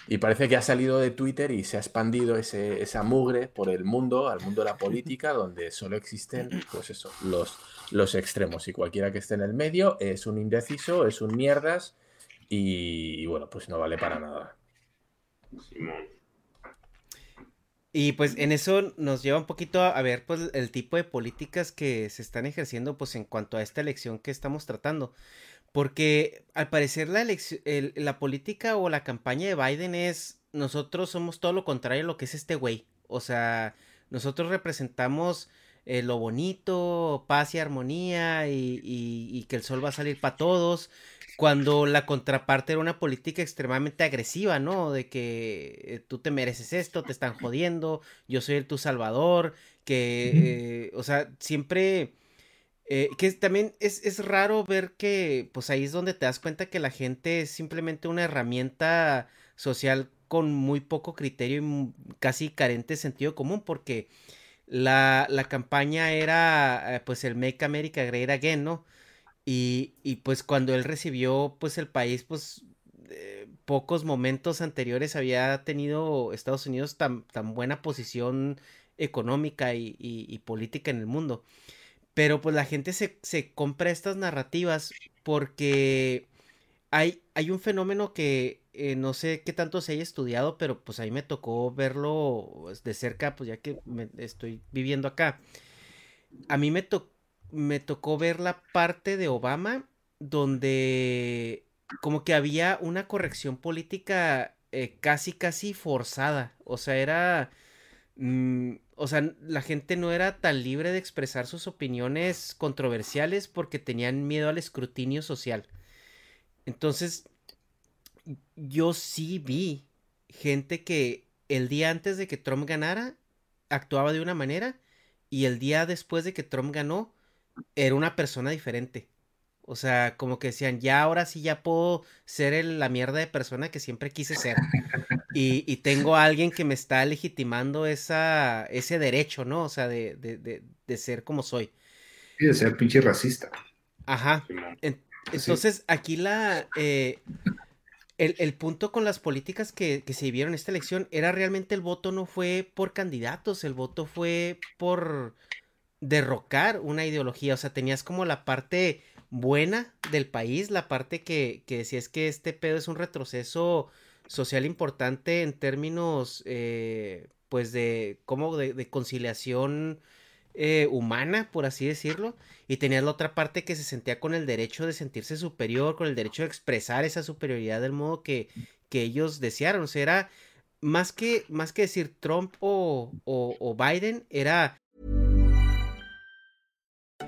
Y parece que ha salido de Twitter y se ha expandido ese, esa mugre por el mundo, al mundo de la política, donde solo existen, pues eso, los, los extremos. Y cualquiera que esté en el medio es un indeciso, es un mierdas y, y bueno, pues no vale para nada. Y pues en eso nos lleva un poquito a, ver pues el tipo de políticas que se están ejerciendo pues en cuanto a esta elección que estamos tratando. Porque al parecer la, la política o la campaña de Biden es nosotros somos todo lo contrario a lo que es este güey. O sea, nosotros representamos eh, lo bonito, paz y armonía y, que el sol va a salir para todos cuando la contraparte era una política extremadamente agresiva, ¿no? De que eh, tú te mereces esto, te están jodiendo, yo soy el tu salvador, que, eh, o sea, siempre... Eh, que también es, es, raro ver que, pues ahí es donde te das cuenta que la gente es simplemente una herramienta social con muy poco criterio y casi carente de sentido común, porque la, la campaña era, pues, el Make America Great Again, ¿no? Y, pues cuando él recibió pues el país, pues eh, pocos momentos anteriores había tenido Estados Unidos tan, buena posición económica y, política en el mundo. Pero pues la gente se, compra estas narrativas porque hay, hay un fenómeno que eh, no sé qué tanto se haya estudiado, pero pues ahí me tocó verlo de cerca, pues ya que me estoy viviendo acá. A mí me tocó me tocó ver la parte de Obama donde como que había una corrección política eh, casi, casi forzada. O sea, era... Mm, o sea, la gente no era tan libre de expresar sus opiniones controversiales porque tenían miedo al escrutinio social. Entonces, yo sí vi gente que el día antes de que Trump ganara actuaba de una manera y el día después de que Trump ganó era una persona diferente. O sea, como que decían, ya ahora sí ya puedo ser la mierda de persona que siempre quise ser. Y, y, tengo a alguien que me está legitimando esa, ese derecho, ¿no? O sea, de, de, de, ser como soy. Y de ser pinche racista. Ajá. entonces, aquí la... Eh, el, el, punto con las políticas que, que se vivieron en esta elección era realmente el voto no fue por candidatos, el voto fue por derrocar una ideología, o sea, tenías como la parte buena del país, la parte que, que decía es que este pedo es un retroceso social importante en términos, eh, pues, de, como de, conciliación eh, humana, por así decirlo, y tenías la otra parte que se sentía con el derecho de sentirse superior, con el derecho de expresar esa superioridad del modo que, que ellos desearon, o sea, era más que, más que decir Trump o, o, o Biden, era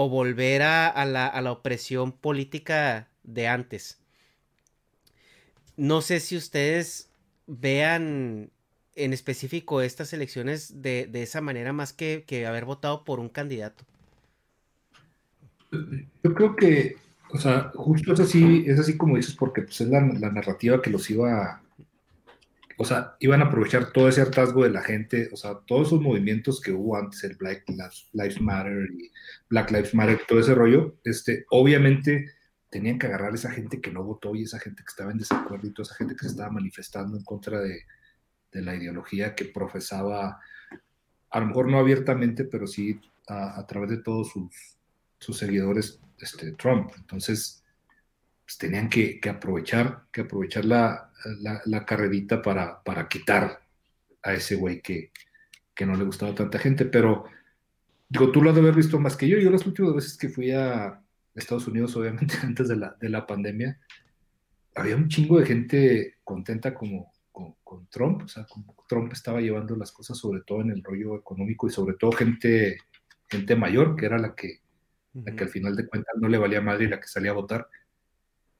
o volver a, la, opresión política de antes. No sé si ustedes vean en específico estas elecciones de, esa manera más que, haber votado por un candidato. Yo creo que, o sea, justo es así, es así como dices, porque pues, es la, la narrativa que los iba o sea, iban a aprovechar todo ese hartazgo de la gente, o sea, todos esos movimientos que hubo antes, el Black Lives Matter y Black Lives Matter, todo ese rollo, este, obviamente tenían que agarrar a esa gente que no votó y esa gente que estaba en desacuerdo y toda esa gente que se estaba manifestando en contra de, la ideología que profesaba, a lo mejor no abiertamente, pero sí a, través de todos sus, seguidores, este, Trump. Entonces, pues, tenían que, aprovechar, que aprovechar la, la, carrerita para, para, quitar a ese güey que, que, no le gustaba a tanta gente. Pero, digo, tú lo has de haber visto más que yo. Yo las últimas veces que fui a Estados Unidos, obviamente antes de la, de la pandemia, había un chingo de gente contenta como, con, Trump. O sea, como Trump estaba llevando las cosas, sobre todo en el rollo económico y sobre todo gente, gente mayor, que era la que, la que al final de cuentas no le valía madre y la que salía a votar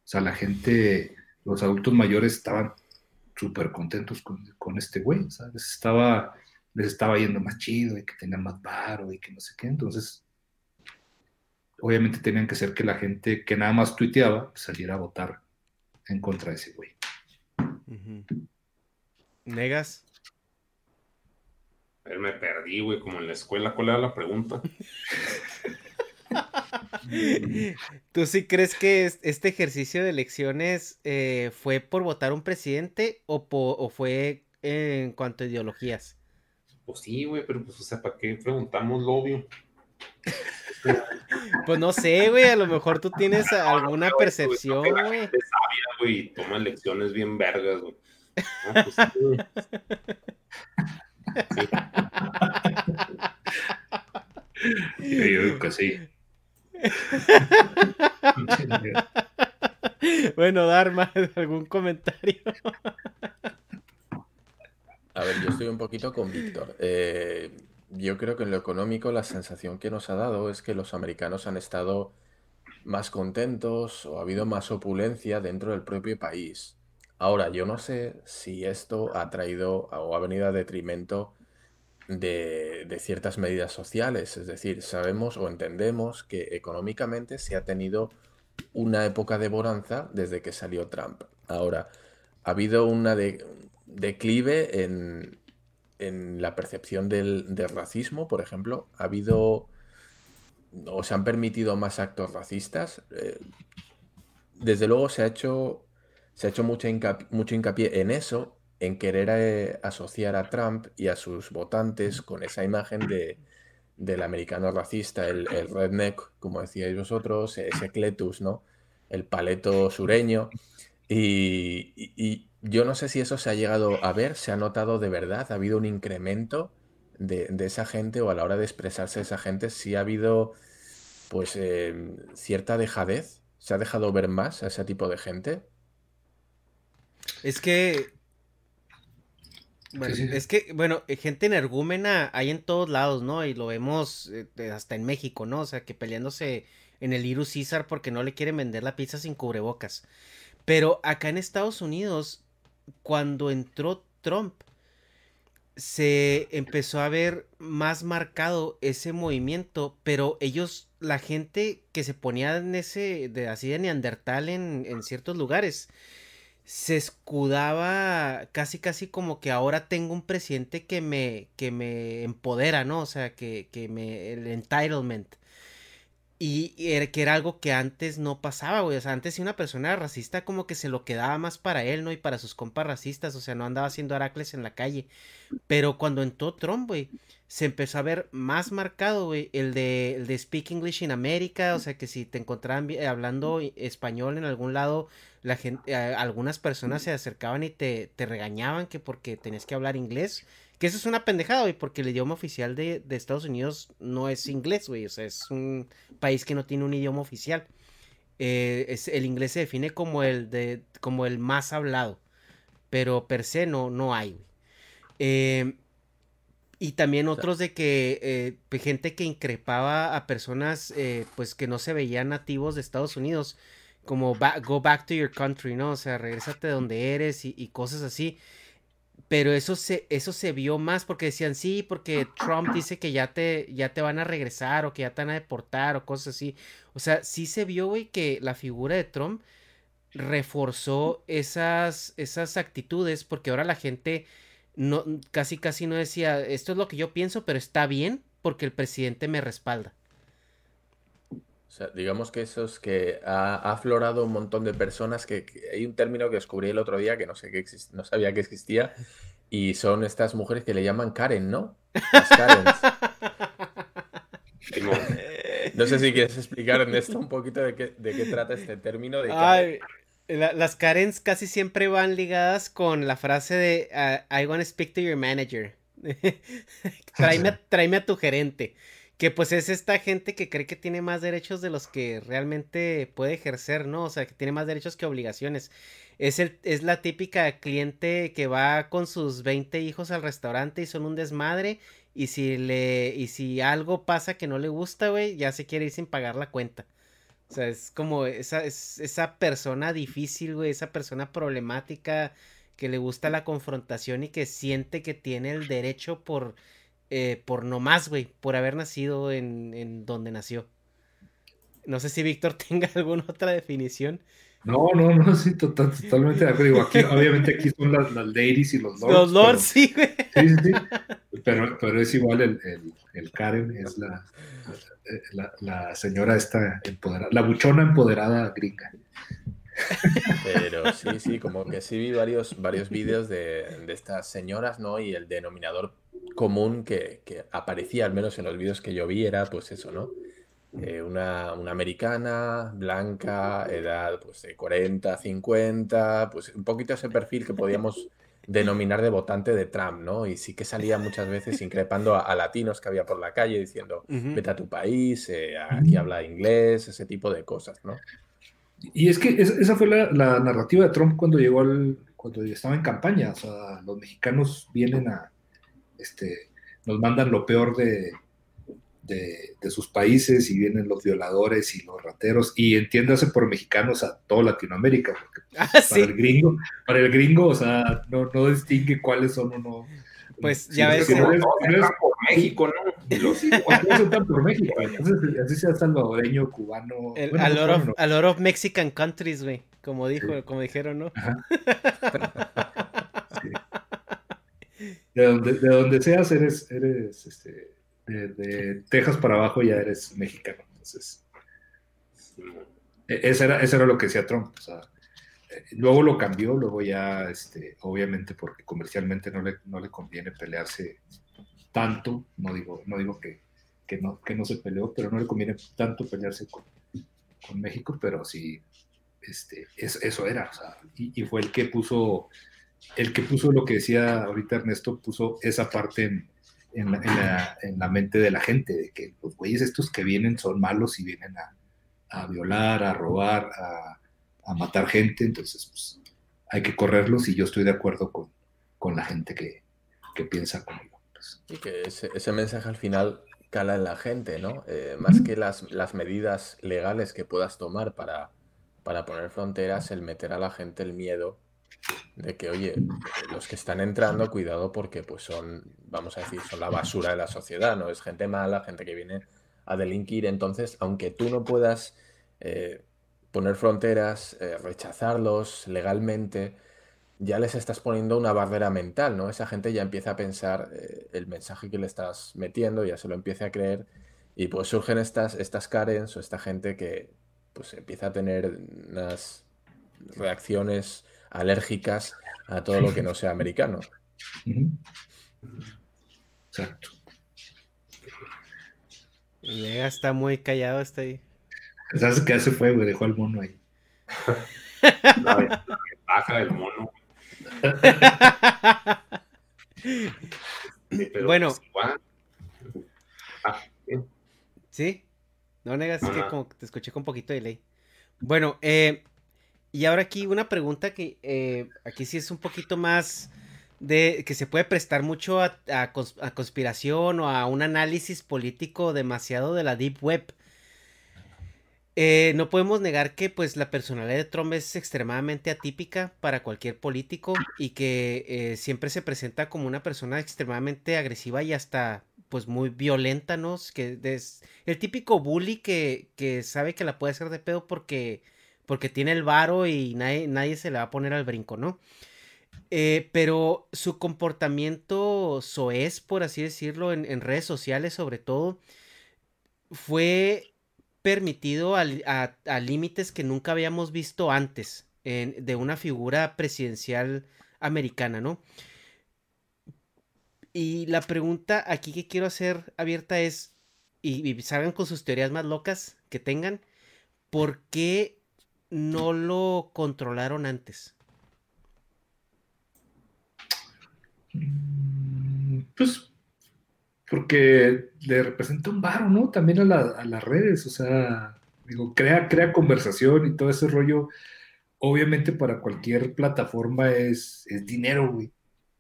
o sea, la gente, los adultos mayores estaban súper contentos con, este güey, ¿sabes? Les estaba, les estaba yendo más chido y que tenía más varo y que no sé qué. Entonces, obviamente tenían que ser que la gente que nada más tuiteaba saliera a votar en contra de ese güey. ¿Negas? A ver, me perdí, güey, como en la escuela. ¿Cuál era la pregunta? ¿Tú sí crees que este ejercicio de elecciones eh, fue por votar un presidente o, fue en cuanto a ideologías? Pues sí, güey, pero pues, o sea, ¿para qué preguntamos lo obvio? Pues no sé, güey, a lo mejor tú tienes alguna percepción, güey. sabia, güey, y toma elecciones bien vergas, güey. pues, sí. Yo digo que sí. bueno, Dharma, ¿algún comentario? A ver, yo estoy un poquito con Víctor. Eh, yo creo que en lo económico la sensación que nos ha dado es que los americanos han estado más contentos o ha habido más opulencia dentro del propio país. Ahora, yo no sé si esto ha traído o ha venido a detrimento de, ciertas medidas sociales. Es decir, sabemos o entendemos que económicamente se ha tenido una época de bonanza desde que salió Trump. Ahora, ha habido una declive en, la percepción del, racismo, por ejemplo. Ha habido o se han permitido más actos racistas. Eh, desde luego se ha hecho, se ha hecho mucho hincapié en eso en querer eh, asociar a Trump y a sus votantes con esa imagen de, del americano racista, el, redneck, como decíais vosotros, ese cletus, ¿no? El paleto sureño. Y, yo no sé si eso se ha llegado a ver, se ha notado de verdad, ha habido un incremento de, de esa gente o a la hora de expresarse esa gente, si ha habido pues eh, cierta dejadez, se ha dejado ver más a ese tipo de gente. Es que bueno, es que, bueno, eh, gente energúmena hay en todos lados, ¿no? Y lo vemos eh, hasta en México, ¿no? O sea, que peleándose en el Iru César porque no le quieren vender la pizza sin cubrebocas. Pero acá en Estados Unidos, cuando entró Trump, se empezó a ver más marcado ese movimiento, pero ellos, la gente que se ponía en ese, de, así de neandertal en, en ciertos lugares, se escudaba casi casi como que ahora tengo un presidente que me que me empodera, ¿no? O sea, que, que me el entitlement. Y, que era algo que antes no pasaba, güey. O sea, antes si una persona era racista, como que se lo quedaba más para él, ¿no? Y para sus compas racistas. O sea, no andaba haciendo aracles en la calle. Pero cuando entró Trump, güey, se empezó a ver más marcado, güey, el de, el de Speak English in America. O sea, que si te encontraban hablando español en algún lado, la gente, algunas personas se acercaban y te, te regañaban que porque tenías que hablar inglés. Que eso es una pendejada, güey, porque el idioma oficial de, Estados Unidos no es inglés, güey. O sea, es un país que no tiene un idioma oficial. Eh, es, el inglés se define como el, de, como el más hablado. Pero per se no, no hay, güey. Eh, y también otros de que eh, gente que increpaba a personas pues que no se veían nativos de Estados Unidos. Como go back to your country, ¿no? O sea, regresate de donde eres y, y cosas así. Pero eso se, eso se vio más porque decían, sí, porque Trump dice que ya te, ya te van a regresar o que ya te van a deportar o cosas así. O sea, sí se vio, güey, que la figura de Trump reforzó esas, esas actitudes porque ahora la gente no, casi casi no decía, esto es lo que yo pienso, pero está bien porque el presidente me respalda sea, digamos que eso es que ha, aflorado un montón de personas que, hay un término que descubrí el otro día que no sé que no sabía que existía y son estas mujeres que le llaman Karen, ¿no? Las Karens. no sé si quieres explicar en esto un poquito de qué, de qué trata este término. De las Karens casi siempre van ligadas con la frase de uh, I want to speak to your manager. tráeme a tu gerente. Que pues es esta gente que cree que tiene más derechos de los que realmente puede ejercer, ¿no? O sea, que tiene más derechos que obligaciones. Es, el, es la típica cliente que va con sus 20 hijos al restaurante y son un desmadre. Y si le. Y si algo pasa que no le gusta, güey, ya se quiere ir sin pagar la cuenta. O sea, es como esa, es, esa persona difícil, güey, esa persona problemática que le gusta la confrontación y que siente que tiene el derecho por eh, por nomás, güey, por haber nacido en, en donde nació. No sé si Víctor tenga alguna otra definición. No, no, no, sí, totalmente de acuerdo. Aquí, obviamente aquí son las, las, ladies y los lords. Los lords, sí, güey. Sí, sí, sí. Pero, pero es igual el, el, el Karen, es la, la, la, señora esta empoderada, la buchona empoderada gringa. Pero sí, sí, como que sí vi varios, varios vídeos de, de estas señoras, ¿no? Y el denominador común que, aparecía, al menos en los vídeos que yo vi, era pues eso, ¿no? Eh, una, americana, blanca, edad pues de 40, 50, pues un poquito ese perfil que podíamos denominar de votante de Trump, ¿no? Y sí que salía muchas veces increpando a, latinos que había por la calle diciendo, vete a tu país, eh, aquí habla inglés, ese tipo de cosas, ¿no? Y es que esa fue la, la narrativa de Trump cuando llegó al, cuando estaba en campaña, o sea, los mexicanos vienen a, este, nos mandan lo peor de, de, sus países y vienen los violadores y los rateros y entiéndase por mexicanos a toda Latinoamérica, porque ah, para el gringo, para el gringo, o sea, no, no distingue cuáles son o no. Pues ya ves. No, por México, ¿no? Los están por México. Entonces, así sea salvadoreño, cubano. a, lot of, Mexican countries, güey. Como dijo, como dijeron, ¿no? de donde, de donde seas, eres, eres este, de, Texas para abajo ya eres mexicano. Entonces, e, eso era, eso era lo que decía Trump. O sea, eh, luego lo cambió, luego ya, este, obviamente, porque comercialmente no le, no le conviene pelearse tanto, no digo, no digo que, que, no, que no se peleó, pero no le conviene tanto pelearse con, con México, pero sí, este, eso era, sea, y, fue el que puso, el que puso lo que decía ahorita Ernesto, puso esa parte en, en, la, en, la, mente de la gente, de que los güeyes estos que vienen son malos y vienen a, a violar, a robar, a, a, matar gente, entonces pues, hay que correrlos y yo estoy de acuerdo con, con la gente que, que piensa conmigo. Y que ese, ese, mensaje al final cala en la gente, ¿no? Eh, más que las, las medidas legales que puedas tomar para, para poner fronteras, el meter a la gente el miedo de que, oye, los que están entrando, cuidado porque pues son, vamos a decir, son la basura de la sociedad, ¿no? Es gente mala, gente que viene a delinquir. Entonces, aunque tú no puedas eh, poner fronteras, eh, rechazarlos legalmente, ya les estás poniendo una barrera mental, ¿no? Esa gente ya empieza a pensar eh, el mensaje que le estás metiendo, ya se lo empieza a creer y pues surgen estas, estas Karens o esta gente que pues empieza a tener unas reacciones alérgicas a todo lo que no sea americano. Exacto. Llega, está muy callado, está ahí. ¿Sabes qué se fue, güey? Dejó al mono ahí. baja el mono. Bueno. Ah, sí. No negas que como te escuché con un poquito de ley. Bueno, eh, y ahora aquí una pregunta que eh, aquí sí es un poquito más de que se puede prestar mucho a, conspiración o a un análisis político demasiado de la deep web. Eh, no podemos negar que pues la personalidad de Trump es extremadamente atípica para cualquier político y que eh, siempre se presenta como una persona extremadamente agresiva y hasta pues muy violenta, ¿no? Que es el típico bully que, que sabe que la puede hacer de pedo porque porque tiene el varo y nadie, nadie se le va a poner al brinco, ¿no? Eh, pero su comportamiento soez, por así decirlo, en, redes sociales sobre todo, fue permitido a, límites que nunca habíamos visto antes de una figura presidencial americana, ¿no? Y la pregunta aquí que quiero hacer abierta es, y, y salgan con sus teorías más locas que tengan, ¿por qué no lo controlaron antes? Mm, pues porque le representa un varo, ¿no? También a, las redes, o sea, digo, crea, crea conversación y todo ese rollo. Obviamente para cualquier plataforma es, dinero, güey.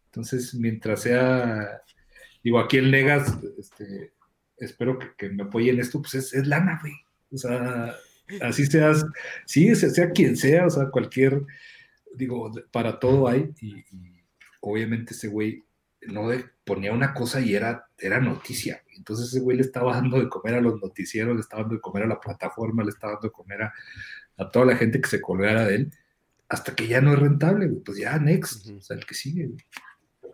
Entonces, mientras sea, digo, aquí en Negas, este, espero que, me apoyen esto, pues es, es lana, güey. O sea, así seas, sí, sea, quien sea, o sea, cualquier, digo, para todo hay, y, obviamente ese güey no ponía una cosa y era, era noticia. Entonces ese güey le estaba dando de comer a los noticieros, le estaba dando de comer a la plataforma, le estaba dando de comer a, toda la gente que se colgara de él, hasta que ya no es rentable, pues ya next, o sea, el que sigue.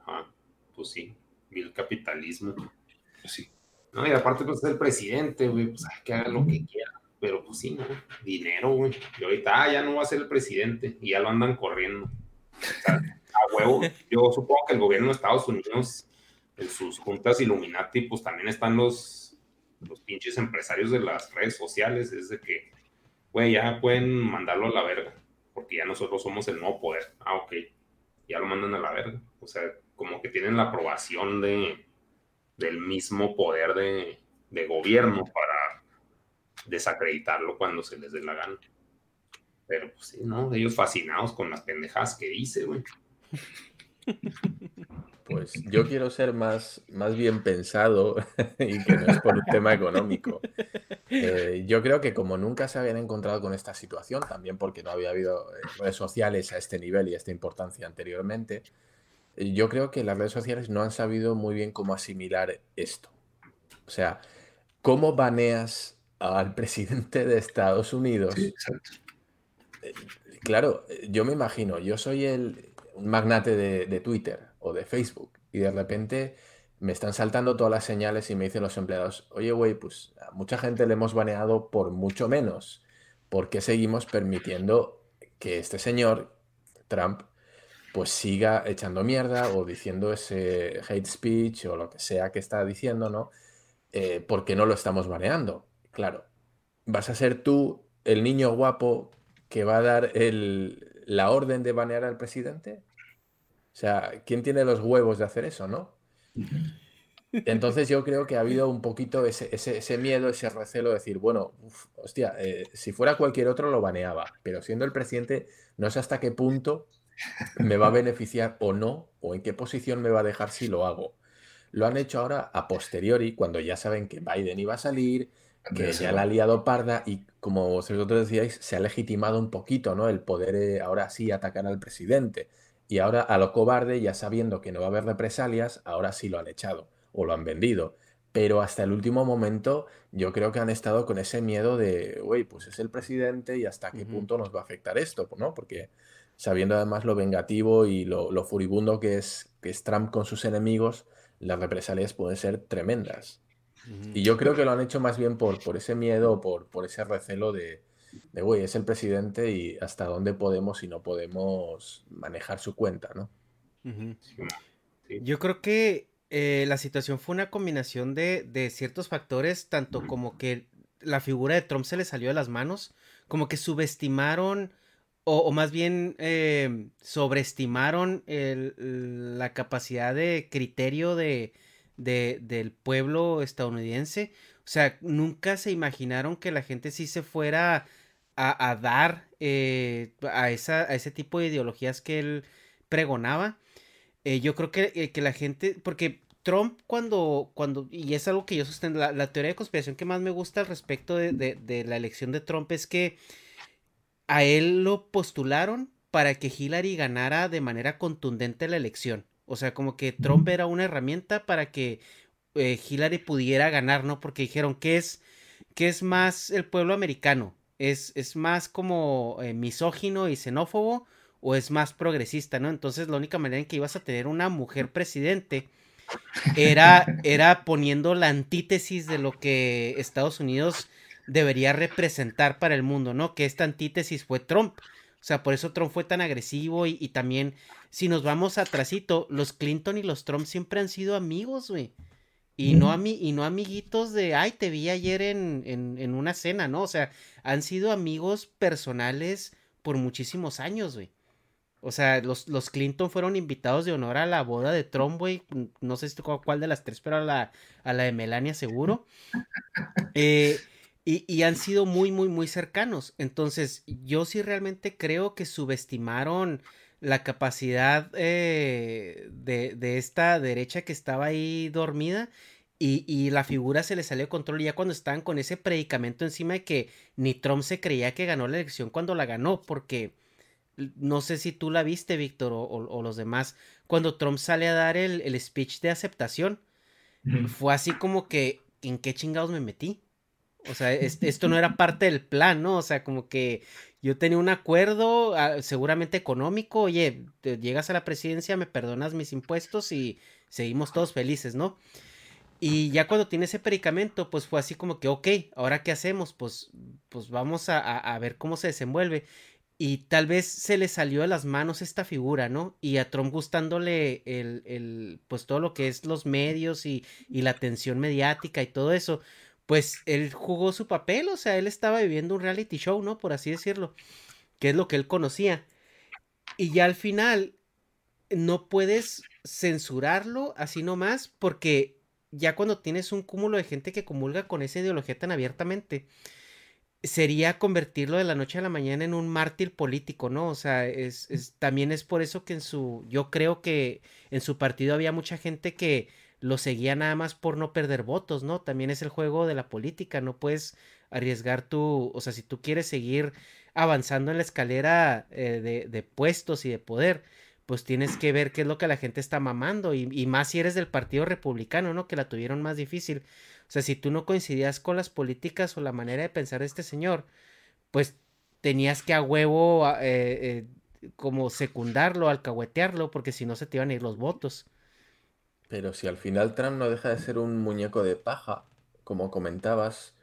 Ajá, pues sí, el capitalismo. Pues sí. No, y aparte pues es el presidente, güey, pues que haga lo que quiera pero pues sí, ¿no? Dinero, güey. Y ahorita, ah, ya no va a ser el presidente y ya lo andan corriendo. O sea, a huevo. Yo supongo que el gobierno de Estados Unidos, en sus juntas Illuminati, pues también están los, los pinches empresarios de las redes sociales. Es de que, güey, ya pueden mandarlo a la verga, porque ya nosotros somos el nuevo poder. Ah, ok. Ya lo mandan a la verga. O sea, como que tienen la aprobación de, del mismo poder de, de gobierno para desacreditarlo cuando se les dé la gana. Pero pues sí, ¿no? Ellos fascinados con las pendejadas que dice, güey. Pues yo quiero ser más, más bien pensado y que no es por un tema económico. Eh, yo creo que como nunca se habían encontrado con esta situación, también porque no había habido eh, redes sociales a este nivel y a esta importancia anteriormente, eh, yo creo que las redes sociales no han sabido muy bien cómo asimilar esto. O sea, ¿cómo baneas al presidente de Estados Unidos. Claro, yo me imagino, yo soy el un magnate de, Twitter o de Facebook y de repente me están saltando todas las señales y me dicen los empleados, oye, güey, pues a mucha gente le hemos baneado por mucho menos. ¿Por qué seguimos permitiendo que este señor, Trump, pues siga echando mierda o diciendo ese hate speech o lo que sea que está diciendo, ¿no? Eh, ¿Por qué no lo estamos baneando? Claro, vas a ser tú el niño guapo que va a dar el, la orden de banear al presidente? O sea, ¿quién tiene los huevos de hacer eso, no? Entonces yo creo que ha habido un poquito ese, ese, miedo, ese recelo de decir, bueno, hostia, eh, si fuera cualquier otro lo baneaba, pero siendo el presidente no sé hasta qué punto me va a beneficiar o no, o en qué posición me va a dejar si lo hago. Lo han hecho ahora a posteriori, cuando ya saben que Biden iba a salir, que ya la ha liado parda y como vosotros decíais, se ha legitimado un poquito, ¿no? El poder eh, ahora sí atacar al presidente. Y ahora a lo cobarde, ya sabiendo que no va a haber represalias, ahora sí lo han echado o lo han vendido. Pero hasta el último momento yo creo que han estado con ese miedo de, güey, pues es el presidente y hasta qué punto nos va a afectar esto, ¿no? Porque sabiendo además lo vengativo y lo, furibundo que es, que es Trump con sus enemigos, las represalias pueden ser tremendas. Y yo creo que lo han hecho más bien por, por ese miedo, por, por ese recelo de, de, güey, es el presidente y hasta dónde podemos y no podemos manejar su cuenta, ¿no? Yo creo que eh, la situación fue una combinación de, ciertos factores, tanto como que la figura de Trump se le salió de las manos, como que subestimaron o, más bien eh, sobreestimaron la capacidad de criterio de, del pueblo estadounidense. O sea, nunca se imaginaron que la gente sí se fuera a, dar eh, a, ese tipo de ideologías que él pregonaba. Eh, yo creo que, eh, que, la gente, porque Trump cuando, cuando, y es algo que yo sostengo, la, teoría de conspiración que más me gusta al respecto de, de, la elección de Trump es que a él lo postularon para que Hillary ganara de manera contundente la elección. O sea, como que Trump era una herramienta para que eh, Hillary pudiera ganar, ¿no? Porque dijeron que es, que es más el pueblo americano, es, es más como eh, misógino y xenófobo o es más progresista, ¿no? Entonces la única manera en que ibas a tener una mujer presidente era, era poniendo la antítesis de lo que Estados Unidos debería representar para el mundo, ¿no? Que esta antítesis fue Trump. O sea, por eso Trump fue tan agresivo y, también, si nos vamos atrasito, los Clinton y los Trump siempre han sido amigos, güey. Y, no y no amiguitos de, ay, te vi ayer en, en, una cena, ¿no? O sea, han sido amigos personales por muchísimos años, güey. O sea, los, los, Clinton fueron invitados de honor a la boda de Trump, güey. No sé si cuál de las tres, pero a la, a la de Melania seguro. Eh, y, han sido muy, muy, muy cercanos. Entonces, yo sí realmente creo que subestimaron la capacidad eh, de, esta derecha que estaba ahí dormida. Y, la figura se le salió de control ya cuando estaban con ese predicamento encima de que ni Trump se creía que ganó la elección cuando la ganó, porque no sé si tú la viste, Víctor, o, los demás, cuando Trump sale a dar el, el speech de aceptación, fue así como que, ¿en qué chingados me metí? O sea, esto no era parte del plan, ¿no? O sea, como que yo tenía un acuerdo ah, seguramente económico, oye, llegas a la presidencia, me perdonas mis impuestos y seguimos todos felices, ¿no? Y ya cuando tiene ese predicamento, pues fue así como que, ok, ¿ahora qué hacemos? Pues, pues vamos a, a, ver cómo se desenvuelve. Y tal vez se le salió de las manos esta figura, ¿no? Y a Trump gustándole el, el pues todo lo que es los medios y, y la atención mediática y todo eso, pues él jugó su papel, o sea, él estaba viviendo un reality show, ¿no? Por así decirlo, que es lo que él conocía. Y ya al final no puedes censurarlo así nomás, porque ya cuando tienes un cúmulo de gente que comulga con esa ideología tan abiertamente, sería convertirlo de la noche a la mañana en un mártir político, ¿no? O sea, es, es, también es por eso que en su, yo creo que en su partido había mucha gente que lo seguía nada más por no perder votos, ¿no? También es el juego de la política, no puedes arriesgar tu, o sea, si tú quieres seguir avanzando en la escalera eh, de, de, puestos y de poder, pues tienes que ver qué es lo que la gente está mamando y, más si eres del Partido Republicano, ¿no? Que la tuvieron más difícil. O sea, si tú no coincidías con las políticas o la manera de pensar de este señor, pues tenías que a huevo eh, eh, como secundarlo, alcahuetearlo, porque si no se te iban a ir los votos. Pero si al final Trump no deja de ser un muñeco de paja, como comentabas,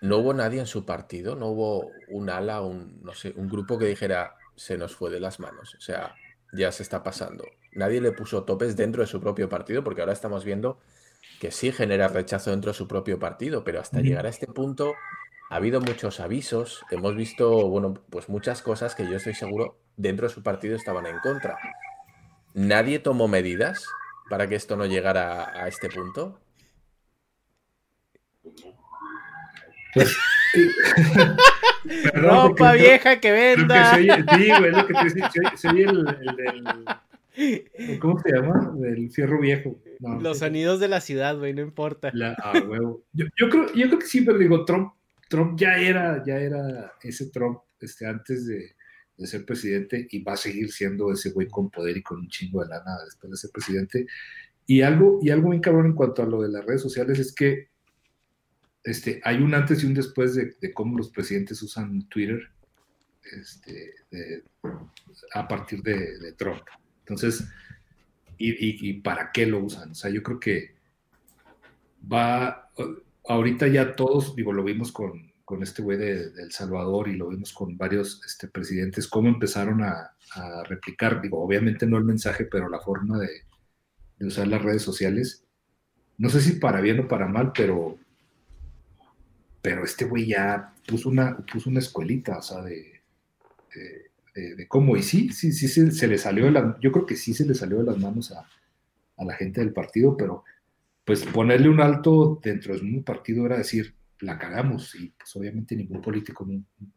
no hubo nadie en su partido, no hubo un ala, un, no sé, un grupo que dijera se nos fue de las manos. O sea, ya se está pasando. Nadie le puso topes dentro de su propio partido, porque ahora estamos viendo que sí genera rechazo dentro de su propio partido, pero hasta llegar a este punto ha habido muchos avisos, hemos visto, bueno, pues muchas cosas que yo estoy seguro dentro de su partido estaban en contra. ¿Nadie tomó medidas para que esto no llegara a este punto? Pues, Ropa vieja que venda. sí, güey, lo que te decía, soy, el, del. ¿Cómo se llama? Del fierro viejo. Los sonidos de la ciudad, güey, no importa. ah, huevo. Yo, creo, yo creo que sí, pero digo, Trump, Trump ya era, ya era ese Trump este, antes de, de ser presidente y va a seguir siendo ese güey con poder y con un chingo de lana después de ser presidente. Y algo, y algo bien cabrón en cuanto a lo de las redes sociales es que este, hay un antes y un después de, cómo los presidentes usan Twitter este, a partir de, Trump. Entonces, y, para qué lo usan? O sea, yo creo que va, ahorita ya todos, digo, lo vimos con, este güey de, El Salvador y lo vimos con varios este, presidentes, cómo empezaron a, replicar, digo, obviamente no el mensaje, pero la forma de, usar las redes sociales. No sé si para bien o para mal, pero pero este güey ya puso una, puso una escuelita, o sea, de, de, cómo, y sí, sí, sí, se, le salió de la, yo creo que sí se le salió de las manos a, la gente del partido, pero pues ponerle un alto dentro de un partido era decir, la cagamos, y pues obviamente ningún político,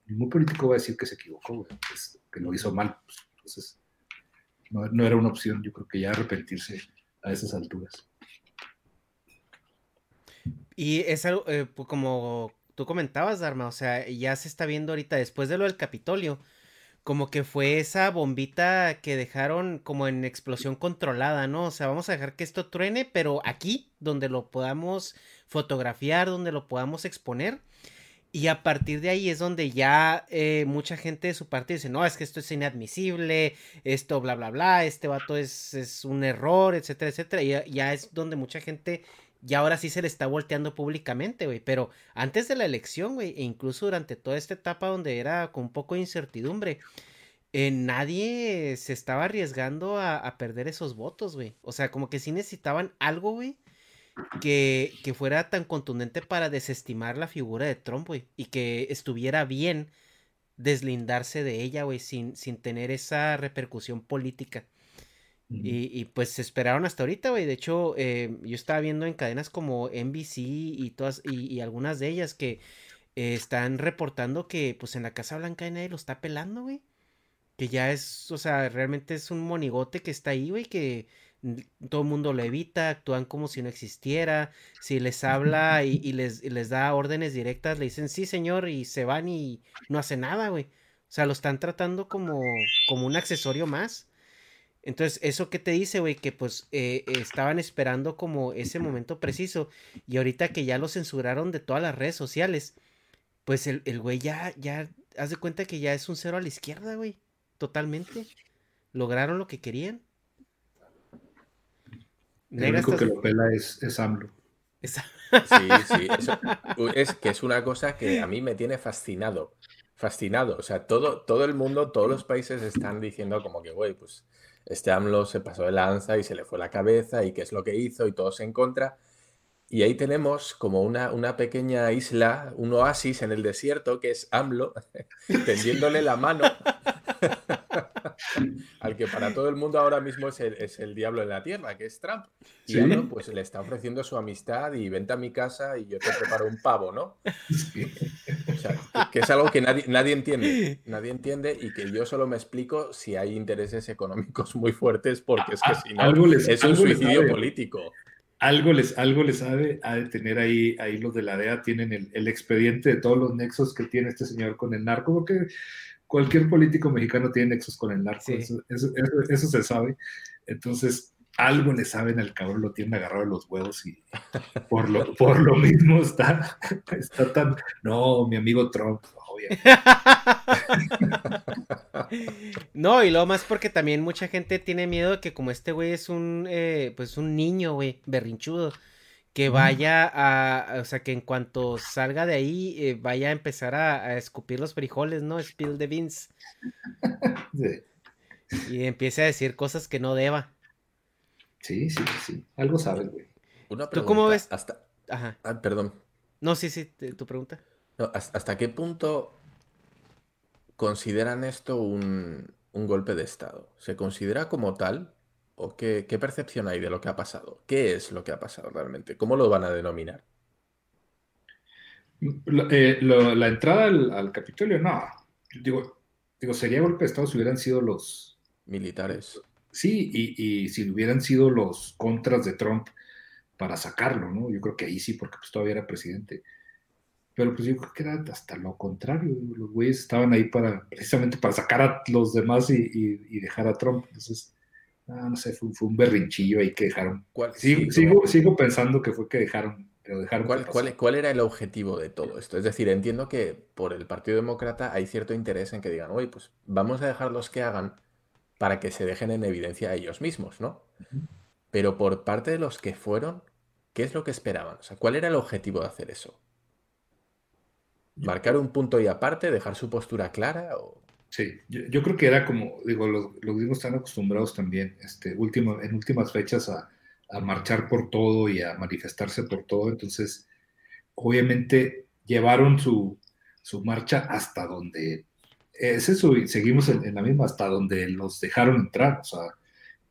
ningún político va a decir que se equivocó, pues, que lo hizo mal, pues, entonces no, no era una opción, yo creo que ya arrepentirse a esas alturas. Y es algo, eh, pues, como tú comentabas, Dharma, o sea, ya se está viendo ahorita, después de lo del Capitolio, como que fue esa bombita que dejaron como en explosión controlada, ¿no? O sea, vamos a dejar que esto truene, pero aquí, donde lo podamos fotografiar, donde lo podamos exponer. Y a partir de ahí es donde ya eh, mucha gente de su parte dice, no, es que esto es inadmisible, esto bla, bla, bla, este vato es, es un error, etcétera, etcétera. Y ya es donde mucha gente y ahora sí se le está volteando públicamente, güey. Pero antes de la elección, güey, e incluso durante toda esta etapa donde era con un poco de incertidumbre, eh, nadie se estaba arriesgando a, perder esos votos, güey. O sea, como que sí necesitaban algo, güey, que, que fuera tan contundente para desestimar la figura de Trump, güey. Y que estuviera bien deslindarse de ella, güey, sin, sin tener esa repercusión política. Y, pues se esperaron hasta ahorita, güey. De hecho, eh, yo estaba viendo en cadenas como NBC y todas, y, algunas de ellas que eh, están reportando que pues en la Casa Blanca nadie lo está pelando, güey. Que ya es, o sea, realmente es un monigote que está ahí, güey, que todo el mundo lo evita, actúan como si no existiera. Si les habla y, y les, les da órdenes directas, le dicen sí, señor, y se van y no hace nada, güey. O sea, lo están tratando como, como un accesorio más. Entonces, ¿eso qué te dice, güey? Que pues eh, estaban esperando como ese momento preciso. Y ahorita que ya lo censuraron de todas las redes sociales, pues el, el güey ya, ya, haz de cuenta que ya es un cero a la izquierda, güey. Totalmente. Lograron lo que querían. El único que lo pela es, es AMLO. Sí, sí, es que es una cosa que a mí me tiene fascinado. Fascinado. O sea, todo, todo el mundo, todos los países están diciendo como que, güey, pues este AMLO se pasó de lanza y se le fue la cabeza y qué es lo que hizo y todos en contra. Y ahí tenemos como una, una pequeña isla, un oasis en el desierto que es AMLO, tendiéndole la mano al que para todo el mundo ahora mismo es el, es el, diablo en la tierra, que es Trump. Y AMLO pues le está ofreciendo su amistad y vente a mi casa y yo te preparo un pavo, ¿no? O sea, que es algo que nadie, nadie entiende, nadie entiende y que yo solo me explico si hay intereses económicos muy fuertes porque es que si no es un suicidio político algo les, algo les sabe, ha de tener ahí, ahí los de la DEA, tienen el, expediente de todos los nexos que tiene este señor con el narco, porque cualquier político mexicano tiene nexos con el narco, eso, se sabe. Entonces, algo le saben al cabrón, lo tiene agarrado en los huevos y por lo, por lo mismo está, está tan, no, mi amigo Trump, no, y lo más porque también mucha gente tiene miedo de que como este güey es un, eh, pues un niño, güey, berrinchudo, que vaya a, o sea, que en cuanto salga de ahí, eh, vaya a empezar a, escupir los frijoles, ¿no? Spill the beans. Y empiece a decir cosas que no deba. Sí, sí, sí. Algo sabes, güey. Una ¿Tú cómo ves? Hasta... Ajá. Ah, perdón. No, sí, sí, tu pregunta. ¿Hasta qué punto consideran esto un, golpe de Estado? ¿Se considera como tal? ¿O qué, percepción hay de lo que ha pasado? ¿Qué es lo que ha pasado realmente? ¿Cómo lo van a denominar? Eh, la entrada al, Capitolio, no. Digo, digo, sería golpe de Estado si hubieran sido los militares. Sí, y, si hubieran sido los contras de Trump para sacarlo, ¿no? Yo creo que ahí sí, porque pues todavía era presidente. Pero pues yo creo que era hasta lo contrario. Los güeyes estaban ahí para, precisamente para sacar a los demás y, dejar a Trump. Entonces, ah, no sé, fue, un berrinchillo ahí que dejaron. Sigo, sigo, pensando que fue que dejaron. Pero dejaron ¿Cuál, cuál, ¿Cuál era el objetivo de todo esto? Es decir, entiendo que por el Partido Demócrata hay cierto interés en que digan, oye, pues vamos a dejarlos que hagan para que se dejen en evidencia a ellos mismos, ¿no? Pero por parte de los que fueron, ¿qué es lo que esperaban? O sea, ¿cuál era el objetivo de hacer eso? ¿Marcar un punto y aparte? ¿Dejar su postura clara? O... Sí, yo, creo que era como, digo, los, los mismos están acostumbrados también, este, último, en últimas fechas, a, marchar por todo y a manifestarse por todo. Entonces, obviamente, llevaron su, su marcha hasta donde es eso, seguimos en, la misma, hasta donde los dejaron entrar. O sea,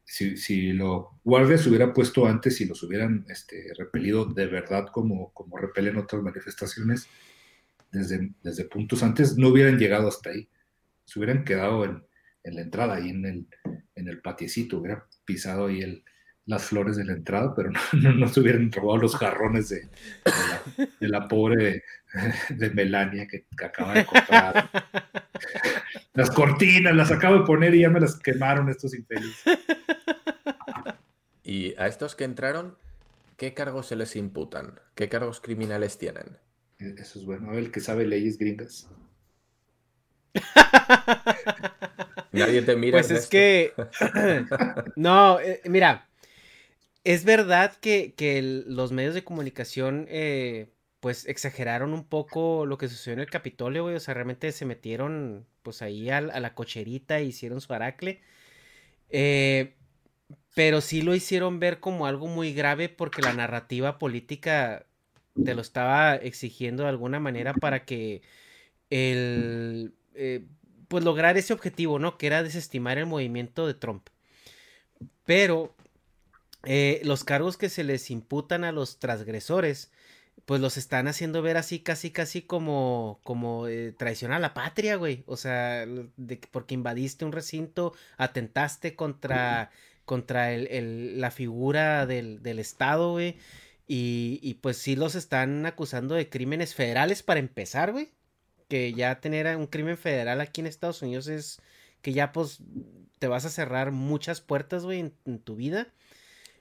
si, si los guardias se hubieran puesto antes y los hubieran este, repelido de verdad como, como repelen otras manifestaciones, desde, desde puntos antes, no hubieran llegado hasta ahí. Se hubieran quedado en, en la entrada, ahí en el, en el patiecito, hubieran pisado ahí el, las flores de la entrada, pero no, no, se hubieran robado los jarrones de, de, la, pobre de Melania que, que, acaba de comprar. Las cortinas las acabo de poner y ya me las quemaron estos infelices. Y a estos que entraron, ¿qué cargos se les imputan? ¿Qué cargos criminales tienen? E, eso es bueno. El que sabe leyes gringas. Nadie te mira. Pues es que. no, eh, mira. Es verdad que, los medios de comunicación eh, pues exageraron un poco lo que sucedió en el Capitolio, güey. O sea, realmente se metieron pues ahí a, la cocherita e hicieron su aracle. Eh, pero sí lo hicieron ver como algo muy grave porque la narrativa política te lo estaba exigiendo de alguna manera para que el eh, pues lograr ese objetivo, ¿no? Que era desestimar el movimiento de Trump. Pero eh, los cargos que se les imputan a los transgresores pues los están haciendo ver así casi casi como como eh, traición a la patria, güey. O sea, porque invadiste un recinto, atentaste contra contra el, la figura del, del Estado, güey. Y, y, pues sí los están acusando de crímenes federales para empezar, güey. Que ya tener un crimen federal aquí en Estados Unidos es que ya pues te vas a cerrar muchas puertas, güey, en tu vida.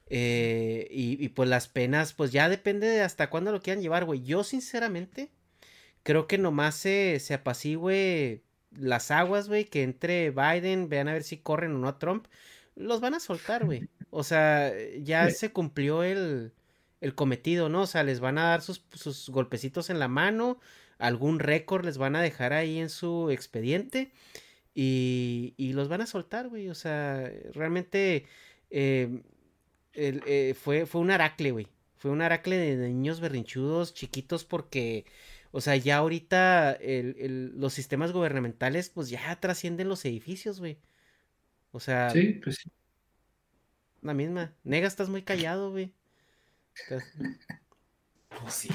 Eh, y, pues las penas, pues ya depende de hasta cuándo lo quieran llevar, güey. Yo sinceramente creo que nomás se, se apacigüe las aguas, güey, que entre Biden, vean a ver si corren o no a Trump, los van a soltar, güey. O sea, ya se cumplió el, el cometido, ¿no? O sea, les van a dar sus, sus golpecitos en la mano, algún récord les van a dejar ahí en su expediente y, y los van a soltar, güey. O sea, realmente... Eh, eh, fue, fue un aracle, güey. Fue un aracle de niños berrinchudos, chiquitos, porque, o sea, ya ahorita los sistemas gubernamentales, pues ya trascienden los edificios, güey. O sea. Sí, pues sí. La misma. Nega, estás muy callado, güey. Pues sí.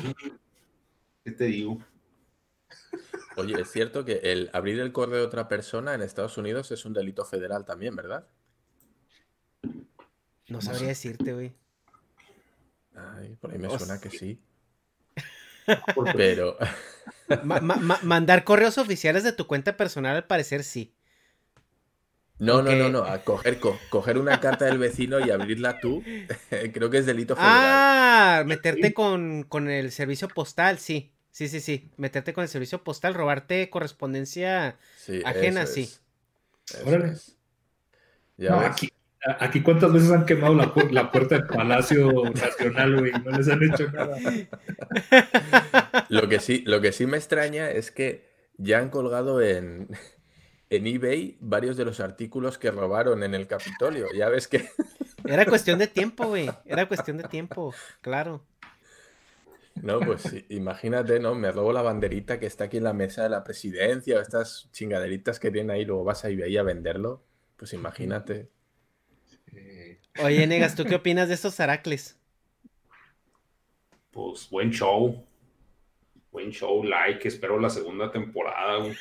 ¿Qué te digo? Oye, es cierto que el abrir el correo de otra persona en Estados Unidos es un delito federal también, ¿verdad? No sabría decirte, güey. Ay, por ahí me suena que sí. Pero. mandar correos oficiales de tu cuenta personal, al parecer sí. No, no, no, no. A coger, coger una carta del vecino y abrirla tú, creo que es delito federal. Ah, meterte con, con, el servicio postal, sí. Sí, sí, sí. Meterte con el servicio postal, robarte correspondencia ajena, sí. Ya ves. Aquí cuántas veces han quemado la, puerta del Palacio Nacional, güey, no les han hecho nada. Lo que sí, lo que sí me extraña es que ya han colgado en, en eBay varios de los artículos que robaron en el Capitolio. Ya ves que. Era cuestión de tiempo, güey. Era cuestión de tiempo, claro. No, pues imagínate, ¿no? Me robo la banderita que está aquí en la mesa de la presidencia, o estas chingaderitas que tiene ahí, luego vas a ir ahí a venderlo. Pues imagínate. Oye, Negas, ¿tú qué opinas de estos Aracles? Pues buen show. Buen show, like, espero la segunda temporada, güey.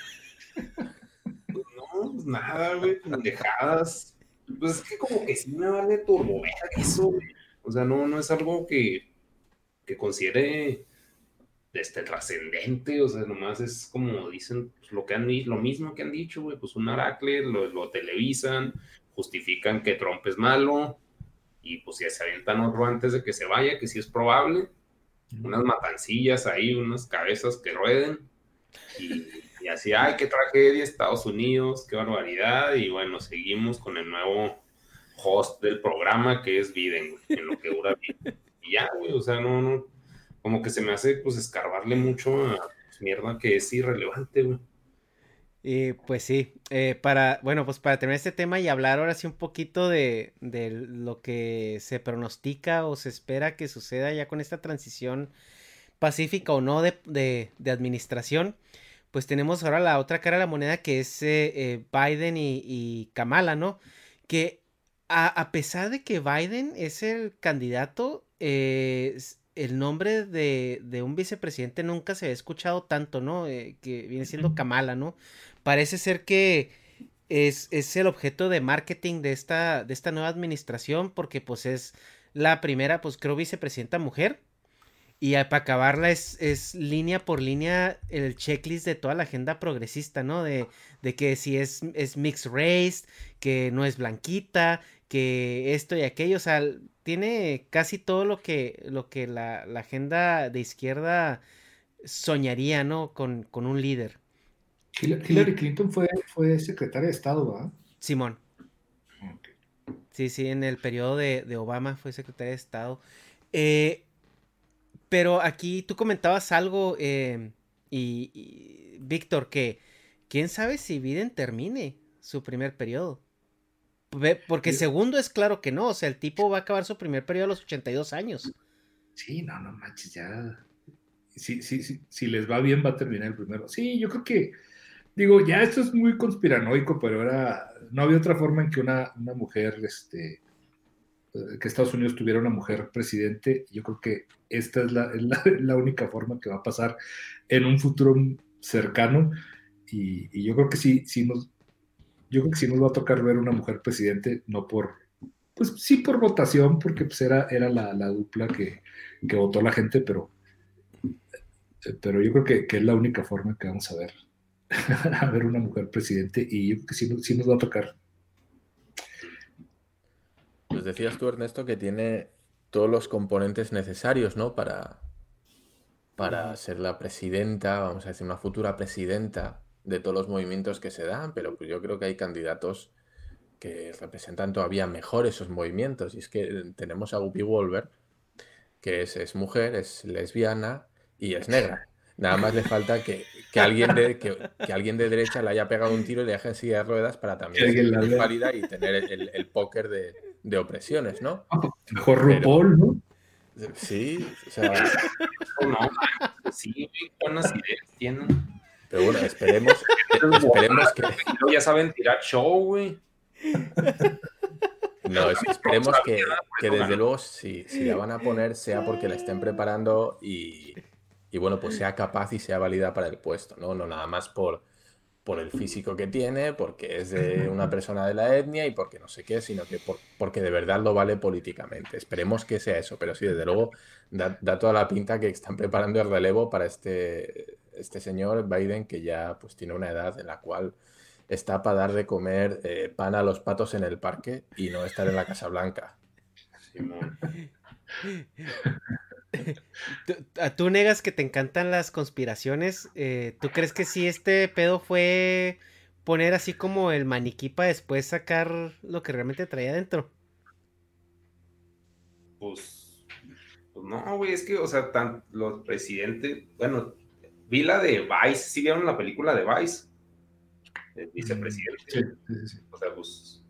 no, pues nada, güey, pendejadas. Pues es que como que sí me vale turbo eso, güey. O sea, no, no es algo que, que considere este, trascendente, o sea, nomás es como dicen pues, lo que han lo mismo que han dicho, güey, pues un Aracle, lo, lo, televisan, justifican que Trump es malo, y pues ya se avientan otro antes de que se vaya, que sí es probable, unas matancillas ahí, unas cabezas que rueden, y, y así, ay, qué tragedia, Estados Unidos, qué barbaridad, y bueno, seguimos con el nuevo host del programa que es Biden, en lo que dura Biden. Y ya, güey, o sea, no, no, como que se me hace pues escarbarle mucho a mierda que es irrelevante, güey. Y pues sí, eh, para, bueno, pues para terminar este tema y hablar ahora sí un poquito de, de, lo que se pronostica o se espera que suceda ya con esta transición pacífica o no de, de, de administración, pues tenemos ahora la otra cara de la moneda que es eh, eh, Biden y, y, Kamala, ¿no? Que a, a, pesar de que Biden es el candidato, eh, el nombre de, de, un vicepresidente nunca se ha escuchado tanto, ¿no? Eh, que viene siendo Kamala, ¿no? Parece ser que es, es, el objeto de marketing de esta, de esta nueva administración porque pues es la primera, pues creo, vicepresidenta mujer. Y para acabarla es, es línea por línea el checklist de toda la agenda progresista, ¿no? De, de que si es, es mixed race, que no es blanquita, que esto y aquello, o sea, tiene casi todo lo que, lo que la, la agenda de izquierda soñaría, ¿no? Con, con un líder. Hillary Clinton fue, fue secretaria de Estado, ¿verdad? Simón. Okay. Sí, sí, en el periodo de, de Obama fue secretaria de Estado. Eh, pero aquí tú comentabas algo, eh, y, y, Víctor, que quién sabe si Biden termine su primer periodo. Porque segundo es claro que no, o sea, el tipo va a acabar su primer periodo a los 82 años. Sí, no, no manches, ya. Si, si, si, si les va bien, va a terminar el primero. Sí, yo creo que, digo, ya esto es muy conspiranoico, pero era, no había otra forma en que una, una mujer, este, que Estados Unidos tuviera una mujer presidente. Yo creo que esta es la, es la, la única forma que va a pasar en un futuro cercano. Y, y yo creo que sí, sí nos, yo creo que sí nos va a tocar ver una mujer presidente, no por, pues sí por votación, porque pues era, era la, la dupla que, que, votó la gente, pero, pero yo creo que, que, es la única forma que vamos a ver, a ver una mujer presidente y yo creo que sí, sí nos va a tocar. Pues decías tú, Ernesto, que tiene todos los componentes necesarios, ¿no? Para, para ser la presidenta, vamos a decir, una futura presidenta de todos los movimientos que se dan, pero pues yo creo que hay candidatos que representan todavía mejor esos movimientos. Y es que tenemos a Guppy Wolver, que es, es, mujer, es lesbiana y es negra. Nada más le falta que, que alguien, de, que, que, alguien de derecha le haya pegado un tiro y le deje en silla de ruedas para también ser válida y tener el, el póker de, de, opresiones, ¿no? Mejor RuPaul, ¿no? Sí, o sea... No, sí, buenas ideas tienen. Pero bueno, esperemos, esperemos que. Ya saben tirar show, güey. No, esperemos que, que desde luego, si, si, la van a poner, sea porque la estén preparando y, y, bueno, pues sea capaz y sea válida para el puesto, ¿no? No nada más por, por el físico que tiene, porque es de una persona de la etnia y porque no sé qué, sino que por, porque de verdad lo vale políticamente. Esperemos que sea eso, pero sí, desde luego, da, da toda la pinta que están preparando el relevo para este este señor Biden que ya pues tiene una edad en la cual está para dar de comer eh, pan a los patos en el parque y no estar en la Casa Blanca. ¿Tú, ¿Tú, negas que te encantan las conspiraciones. Eh, ¿Tú crees que si este pedo fue poner así como el maniquí para después sacar lo que realmente traía dentro? Pues, pues no, güey, es que, o sea, tan, los presidentes, bueno, vi la de Vice, ¿sí vieron la película de Vice? El vicepresidente. Sí, sí, sí. O sea, pues,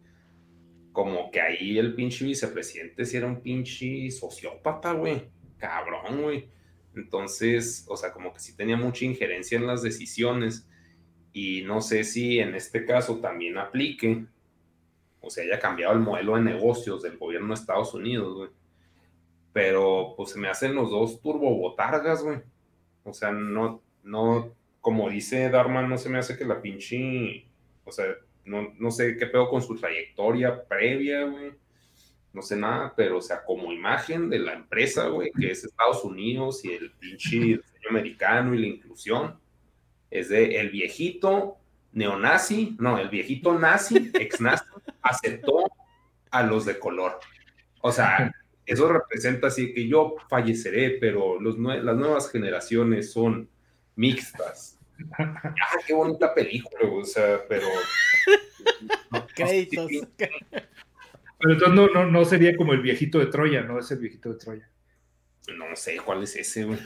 como que ahí el pinche vicepresidente sí era un pinche sociópata, güey. Cabrón, güey. Entonces, o sea, como que sí tenía mucha injerencia en las decisiones y no sé si en este caso también aplique o sea, haya cambiado el modelo de negocios del gobierno de Estados Unidos, güey. Pero pues se me hacen los dos turbobotargas, güey. O sea, no, no, como dice Darman, no se me hace que la pinche, o sea, no, no sé qué pedo con su trayectoria previa, güey. No sé nada, pero o sea, como imagen de la empresa, güey, que es Estados Unidos y el pinche diseño americano y la inclusión, es de el viejito neonazi, no, el viejito nazi, ex nazi, aceptó a los de color. O sea, eso representa así que yo falleceré, pero los las nuevas generaciones son mixtas. Ah, qué bonita película, o sea, pero. Créditos. Pero entonces no, no, no sería como el viejito de Troya, ¿no? Es el viejito de Troya. No sé cuál es ese, güey.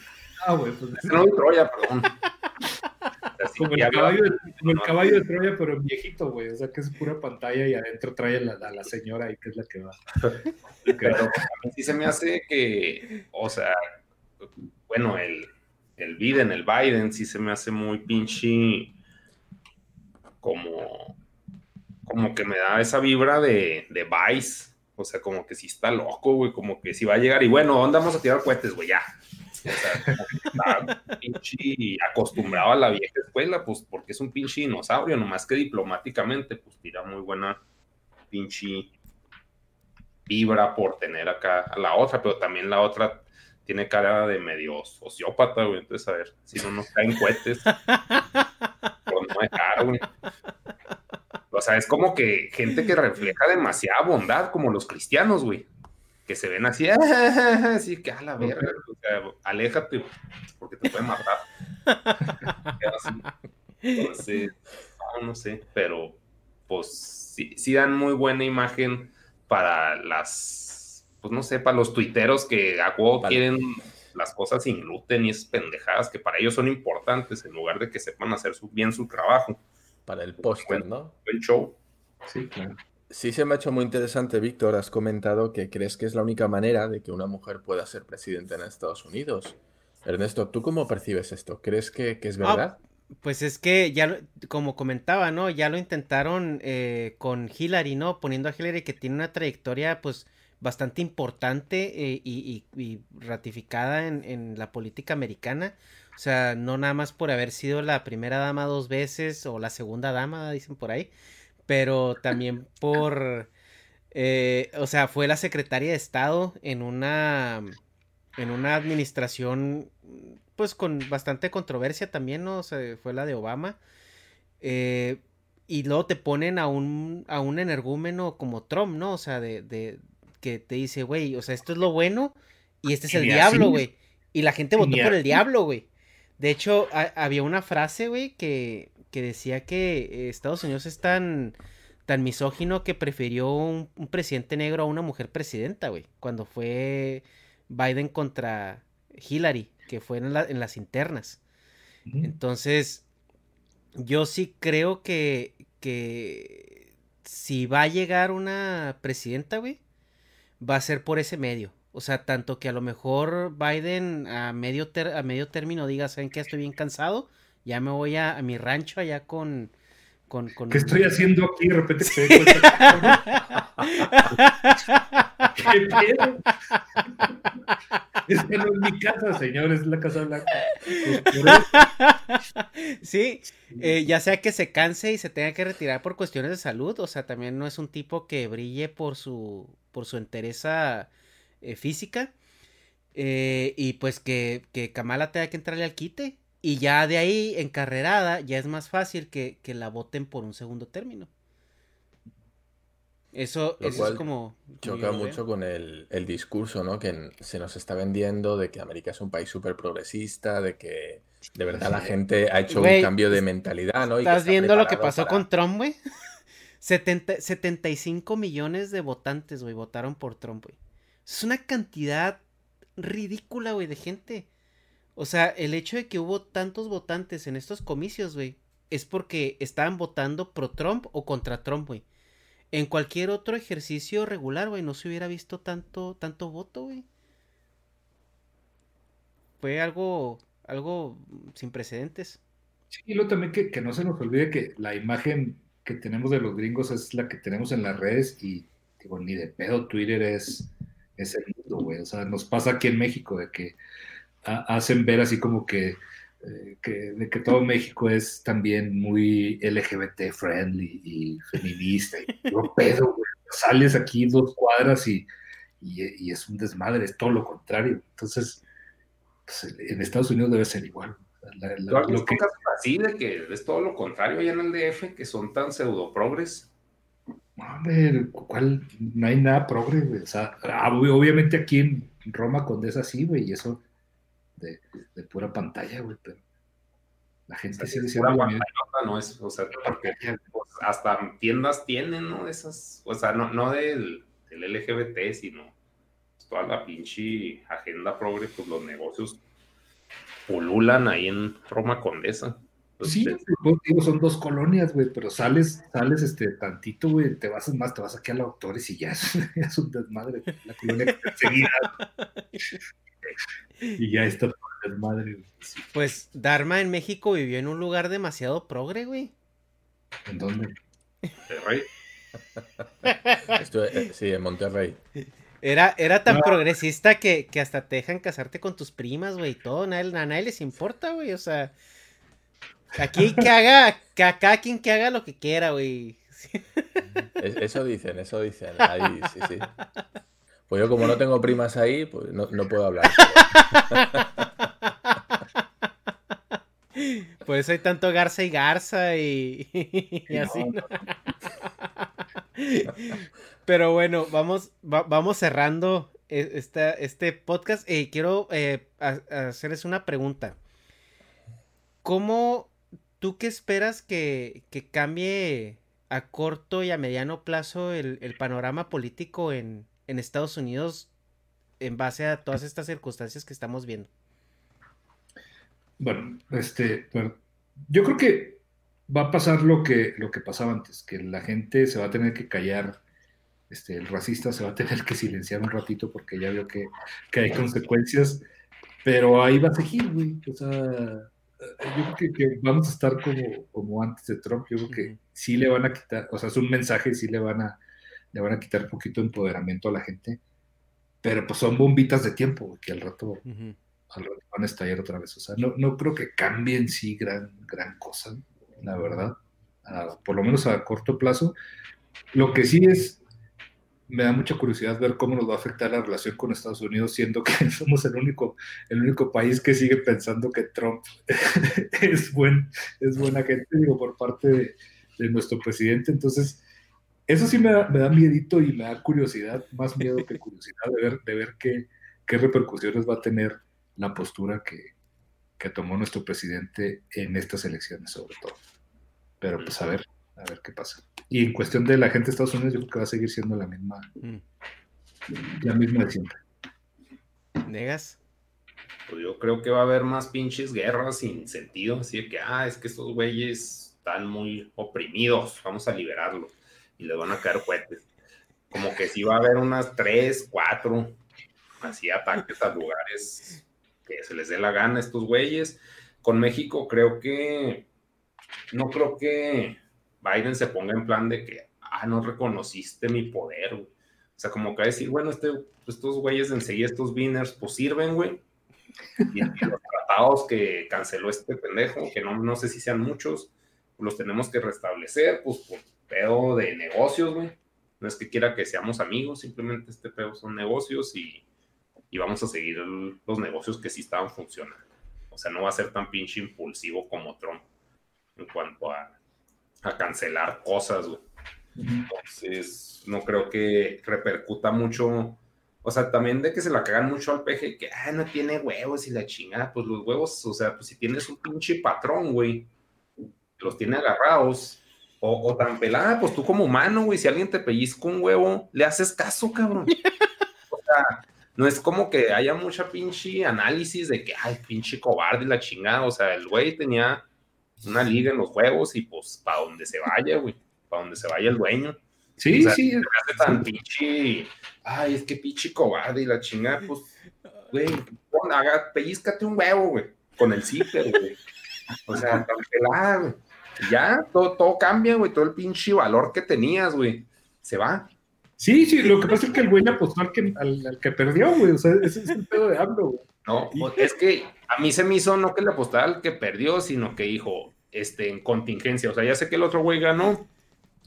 Ah, güey, pues. No, de Troya, perdón. como, el caballo, de, el caballo, de, Troya, pero en viejito, güey. O sea, que es pura pantalla y adentro trae a la, la señora ahí, que es la que va. pero a mí sí se me hace que, o sea, bueno, el, el Biden, el Biden, sí se me hace muy pinche como, como que me da esa vibra de, de Vice. O sea, como que sí está loco, güey, como que si va a llegar y bueno, ¿dónde vamos a tirar cohetes, güey? Ya, o sea, está pinche acostumbrado a la vieja escuela, pues porque es un pinche dinosaurio, nomás que diplomáticamente, pues tira muy buena pinche vibra por tener acá a la otra, pero también la otra tiene cara de medio sociópata, güey. Entonces, a ver, si no nos caen cohetes, pues no dejar, güey. O sea, es como que gente que refleja demasiada bondad, como los cristianos, güey que se ven así, así que a la verga, o sea, aléjate porque te pueden matar. Entonces, no, no sé, pero pues sí, sí, dan muy buena imagen para las, pues no sé, para los tuiteros que a juego quieren las cosas sin gluten y esas pendejadas que para ellos son importantes en lugar de que sepan hacer bien su trabajo. Para el póster, ¿no? Buen show. Sí, claro. Sí, se me ha hecho muy interesante, Víctor. Has comentado que crees que es la única manera de que una mujer pueda ser presidenta en Estados Unidos. Ernesto, ¿tú cómo percibes esto? ¿Crees que, es ah, verdad? pues es que ya, como comentaba, ¿no? Ya lo intentaron eh, con Hillary, ¿no? Poniendo a Hillary que tiene una trayectoria, pues, bastante importante eh, y, ratificada en, en la política americana. O sea, no nada más por haber sido la primera dama dos veces o la segunda dama, dicen por ahí pero también por, eh, o sea, fue la secretaria de Estado en una, en una administración, pues con bastante controversia también, ¿no? O sea, fue la de Obama. Eh, y luego te ponen a un, a un energúmeno como Trump, ¿no? O sea, de, de que te dice, güey, o sea, esto es lo bueno y este es el diablo, güey. Y la gente votó por el diablo, güey. De hecho, había una frase, güey, que, que decía que Estados Unidos es tan, tan misógino que prefirió un, presidente negro a una mujer presidenta, güey. Cuando fue Biden contra Hillary, que fue en, las internas. Entonces, yo sí creo que, que si va a llegar una presidenta, güey, va a ser por ese medio. O sea, tanto que a lo mejor Biden a medio, a medio término diga, ¿saben qué? Estoy bien cansado ya me voy a, mi rancho allá con, con, ¿Qué estoy haciendo aquí? De repente se. ¿Qué pedo? Esta no es mi casa, señor, es la casa blanca. sí, eh, ya sea que se canse y se tenga que retirar por cuestiones de salud, o sea, también no es un tipo que brille por su, por su entereza eh, física. Eh, y pues que, que Kamala tenga que entrarle al quite. Y ya de ahí, encarrerada, ya es más fácil que, la voten por un segundo término. Eso, es como... Choca mucho con el, discurso, ¿no? Que se nos está vendiendo de que América es un país súper progresista, de que de verdad la gente ha hecho un cambio de mentalidad, ¿no? ¿Estás viendo lo que pasó con Trump, güey? 75 millones de votantes, güey, votaron por Trump, güey. Es una cantidad ridícula, güey, de gente. O sea, el hecho de que hubo tantos votantes en estos comicios, güey, es porque estaban votando pro Trump o contra Trump, güey. En cualquier otro ejercicio regular, güey, no se hubiera visto tanto, tanto voto, güey. fue algo, algo sin precedentes. Sí, y luego también que, que no se nos olvide que la imagen que tenemos de los gringos es la que tenemos en las redes y digo, ni de pedo Twitter es, es el mundo, güey. O sea, nos pasa aquí en México de que ha- hacen ver así como que, eh, que, de que todo México es también muy LGBT friendly y feminista. Y no pedo, güey. Sales aquí dos cuadras y, y, y es un desmadre, es todo lo contrario. Entonces, pues, en Estados Unidos debe ser igual. La- la- ¿Tú has lo que- casos así de que es todo lo contrario allá en el DF, que son tan pseudo progres? No, hombre, ¿cuál? No hay nada progre, güey. O sea, ah, ob- obviamente aquí en Roma Condesa sí, güey, y eso de, de pura pantalla, güey, pero la gente sigue siendo la misma. pantallota, no es, o sea, porque pues, hasta tiendas tienen, ¿no? Esas, o sea, no, no del, del LGBT, sino pues, toda la pinche agenda progre, pues los negocios pululan ahí en Roma Condesa. Pues, Sí, de- pues, digo, son dos colonias, güey, pero sales, sales este tantito, güey, te vas más, te vas aquí a la Doctores y ya es, ya es un desmadre, la colonia enseguida. y ya está todo el desmadre, güey. Pues Dharma en México vivió en un lugar demasiado progre, güey. ¿En dónde? de rey. Estuve- eh, sí, en Monterrey. Era, era tan No. progresista que, que hasta te dejan casarte con tus primas, güey, y todo. A nadie, a nadie les importa, güey. O sea, aquí que haga, que a cada quien que haga lo que quiera, güey. Es- eso dicen, eso dicen. Ahí, sí, sí. Pues yo como no tengo primas ahí, pues no, no puedo hablar. Por eso hay tanto Garza y Garza y, y así. ¿no? Pero bueno, vamos, va- vamos cerrando e- este podcast. Eh, quiero ha- hacerles una pregunta. ¿Cómo, tú qué esperas que, que cambie a corto y a mediano plazo el, el panorama político en, en Estados Unidos en base a todas estas circunstancias que estamos viendo? Bueno, este, bueno, yo creo que va a pasar lo que, lo que pasaba antes, que la gente se va a tener que callar, este, el racista se va a tener que silenciar un ratito porque ya vio que, que hay consecuencias, pero ahí va a seguir, güey. O sea, yo creo que, que vamos a estar como, como antes de Trump, yo creo que sí le van a quitar, o sea, es un mensaje, sí le van a, le van a quitar un poquito de empoderamiento a la gente, pero pues son bombitas de tiempo, güey, que al rato al rato van a estallar otra vez. O sea, no, no creo que cambie en sí gran, gran cosa, la verdad. A- por lo menos a corto plazo. Lo que sí es, me da mucha curiosidad ver cómo nos va a afectar la relación con Estados Unidos, siendo que somos el único, el único país que sigue pensando que Trump es, buen, es buena gente, digo, por parte de, nuestro presidente. Entonces, eso sí me da, me da miedito y me da curiosidad, más miedo que curiosidad de ver, de ver qué, qué repercusiones va a tener la postura que, que tomó nuestro presidente en estas elecciones, sobre todo. Pero pues a ver, a ver qué pasa. Y en cuestión de la gente de Estados Unidos, yo creo que va a seguir siendo la misma, Mm. la misma de siempre. ¿Negas? Pues yo creo que va a haber más pinches guerras sin sentido, así de que, ah, es que estos güeyes están muy oprimidos, vamos a liberarlos y les van a caer cohetes. Como que sí va a haber unas tres, cuatro, así ataques a lugares que se les dé la gana a estos güeyes. Con México creo que, no creo que Biden se ponga en plan de que, ah, no reconociste mi poder, güey. O sea, como que decir, bueno, este, estos güeyes enseguida, estos winners, pues sirven, güey. Y, los tratados que canceló este pendejo, que no, no sé si sean muchos, los tenemos que restablecer, pues por pedo de negocios, güey. No es que quiera que seamos amigos, simplemente este pedo son negocios y, y vamos a seguir los negocios que sí estaban funcionando. O sea, no va a ser tan pinche impulsivo como Trump en cuanto a, a cancelar cosas, güey. Entonces, no creo que repercuta mucho. O sea, también de que se la cagan mucho al peje, que ah, no tiene huevos y la chingada. Pues los huevos, o sea, pues si tienes un pinche patrón, güey, los tiene agarrados. O, o tan pelada, pues tú como humano, güey, si alguien te pellizca un huevo, le haces caso, cabrón. O sea, no es como que haya mucha pinche análisis de que, ay, pinche cobarde y la chingada. O sea, el güey tenía una liga en los huevos y pues para donde se vaya, güey, para donde se vaya el dueño. Sí, O sea, sí. se hace tan pinche, ay, es que pinche cobarde y la chingada, pues, güey, pon, haga, pellizcate un huevo, güey, con el zipper, güey. O sea, tan pelada, güey. Ya, todo, todo cambia, güey, todo el pinche valor que tenías, güey, se va. Sí, sí, lo que pasa es que el güey apostó al que, al, que perdió, güey, o sea, ese es el pedo de AMLO, güey. No, es que a mí se me hizo no que le apostara al que perdió, sino que dijo, este, en contingencia, o sea, ya sé que el otro güey ganó,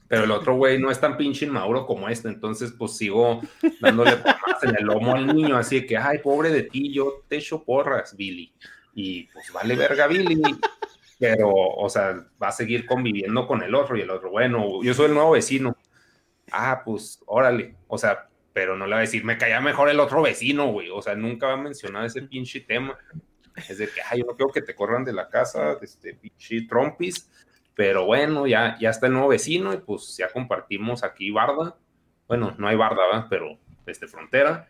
pero el otro güey no es tan pinche inmaduro como este, entonces pues sigo dándole más en el lomo al niño, así que, ay, pobre de ti, yo te echo porras, Billy, y pues vale verga Billy, pero, o sea, va a seguir conviviendo con el otro y el otro, bueno, yo soy el nuevo vecino, ah, pues, órale, o sea, pero no le va a decir, me caía mejor el otro vecino, güey, o sea, nunca va a mencionar ese pinche tema, es de que, ay, yo no quiero que te corran de la casa, este pinche trompis, pero bueno, ya, ya está el nuevo vecino y pues ya compartimos aquí barda. Bueno, no hay barda, ¿verdad? Pero este, frontera.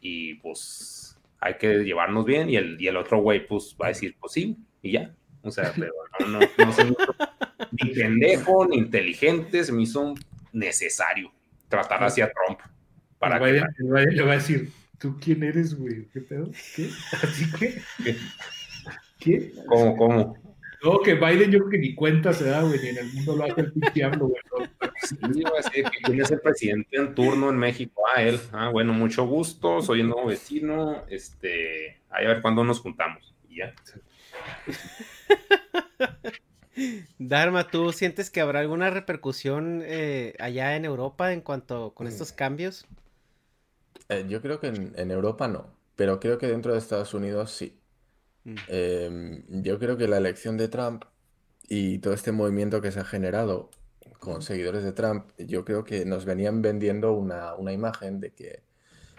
Y, pues hay que llevarnos bien y el, y el otro güey pues va a decir, pues sí, y ya. O sea, pero no, no, no se ni pendejo, ni inteligente, se me hizo necesario tratar hacia Trump. Para le, le va a decir, ¿tú quién eres, güey? ¿Qué pedo? ¿Qué? ¿Así que? ¿Qué? ¿Qué? ¿Cómo, cómo? No, que Biden yo creo que ni cuenta se da, güey, ni en el mundo lo hace el pinche güey. Sí, decir que quién es el presidente en turno en México. Ah, él. Ah, bueno, mucho gusto, soy el nuevo vecino. Este, a ver cuándo nos juntamos. Y ya. Dharma, ¿tú sientes que habrá alguna repercusión eh, allá en Europa en cuanto con mm. estos cambios? Eh, yo creo que en Europa no, pero creo que dentro de Estados Unidos sí. Mm. Em, yo creo que la elección de Trump y todo este movimiento que se ha generado con seguidores de Trump, yo creo que nos venían vendiendo una, imagen de que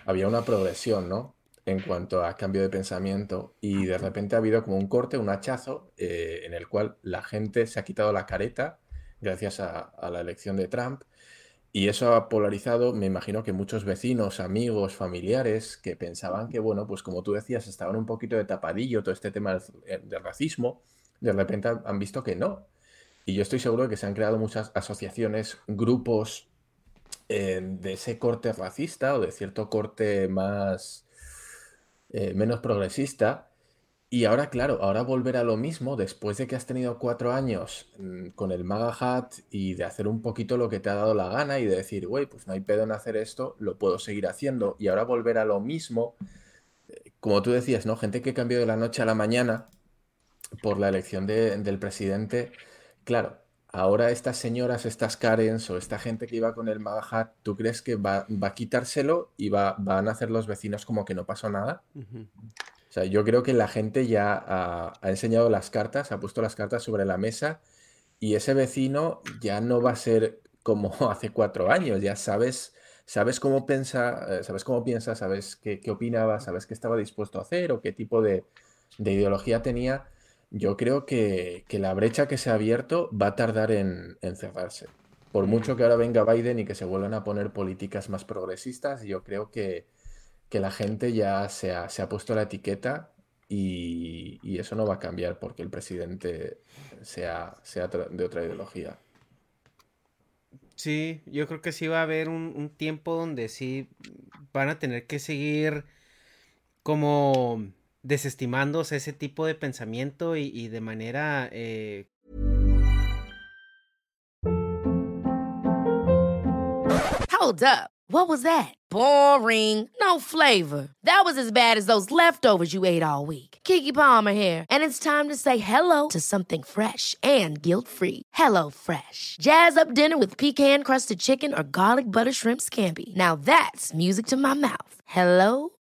había una progresión, ¿no? En cuanto a cambio de pensamiento y de repente ha habido como un corte, un hachazo eh, en el cual la gente se ha quitado la careta gracias a la elección de Trump y eso ha polarizado, me imagino que muchos vecinos, amigos, familiares que pensaban que, bueno, pues como tú decías, estaban un poquito de tapadillo todo este tema del, eh, racismo, de repente han visto que no. Y yo estoy seguro de que se han creado muchas asociaciones, grupos eh, de ese corte racista o de cierto corte más eh, menos progresista y ahora, claro, ahora volver a lo mismo después de que has tenido cuatro años mm, con el Maga Hat y de hacer un poquito lo que te ha dado la gana y de decir, güey, pues no hay pedo en hacer esto, lo puedo seguir haciendo. Y ahora volver a lo mismo, eh, como tú decías, ¿no? Gente que cambió de la noche a la mañana por la elección del presidente. Claro, ahora estas señoras, estas Karens o esta gente que iba con el Maga Hat, ¿tú crees que va, a quitárselo y va, van a hacer los vecinos como que no pasó nada? O sea, yo creo que la gente ya ha, enseñado las cartas, ha puesto las cartas sobre la mesa y ese vecino ya no va a ser como hace cuatro años, ya sabes, sabes cómo piensa, eh, sabes cómo piensa, sabes qué, opinaba, sabes qué estaba dispuesto a hacer o qué tipo de, ideología tenía. Yo creo que, la brecha que se ha abierto va a tardar en, cerrarse. Por mucho que ahora venga Biden y que se vuelvan a poner políticas más progresistas, yo creo que, que la gente ya se ha, se ha puesto la etiqueta y, eso no va a cambiar porque el presidente sea, sea de otra ideología. Sí, yo creo que sí va a haber un, tiempo donde sí van a tener que seguir como desestimándose ese tipo de pensamiento y, de manera... Eh... Hold up. What was that? Boring. No flavor. That was as bad as those leftovers you ate all week. Kiki Palmer here, and it's time to say hello to something fresh and guilt-free. Hello Fresh. Jazz up dinner with pecan-crusted chicken or garlic butter shrimp scampi. Now that's music to my mouth. Hello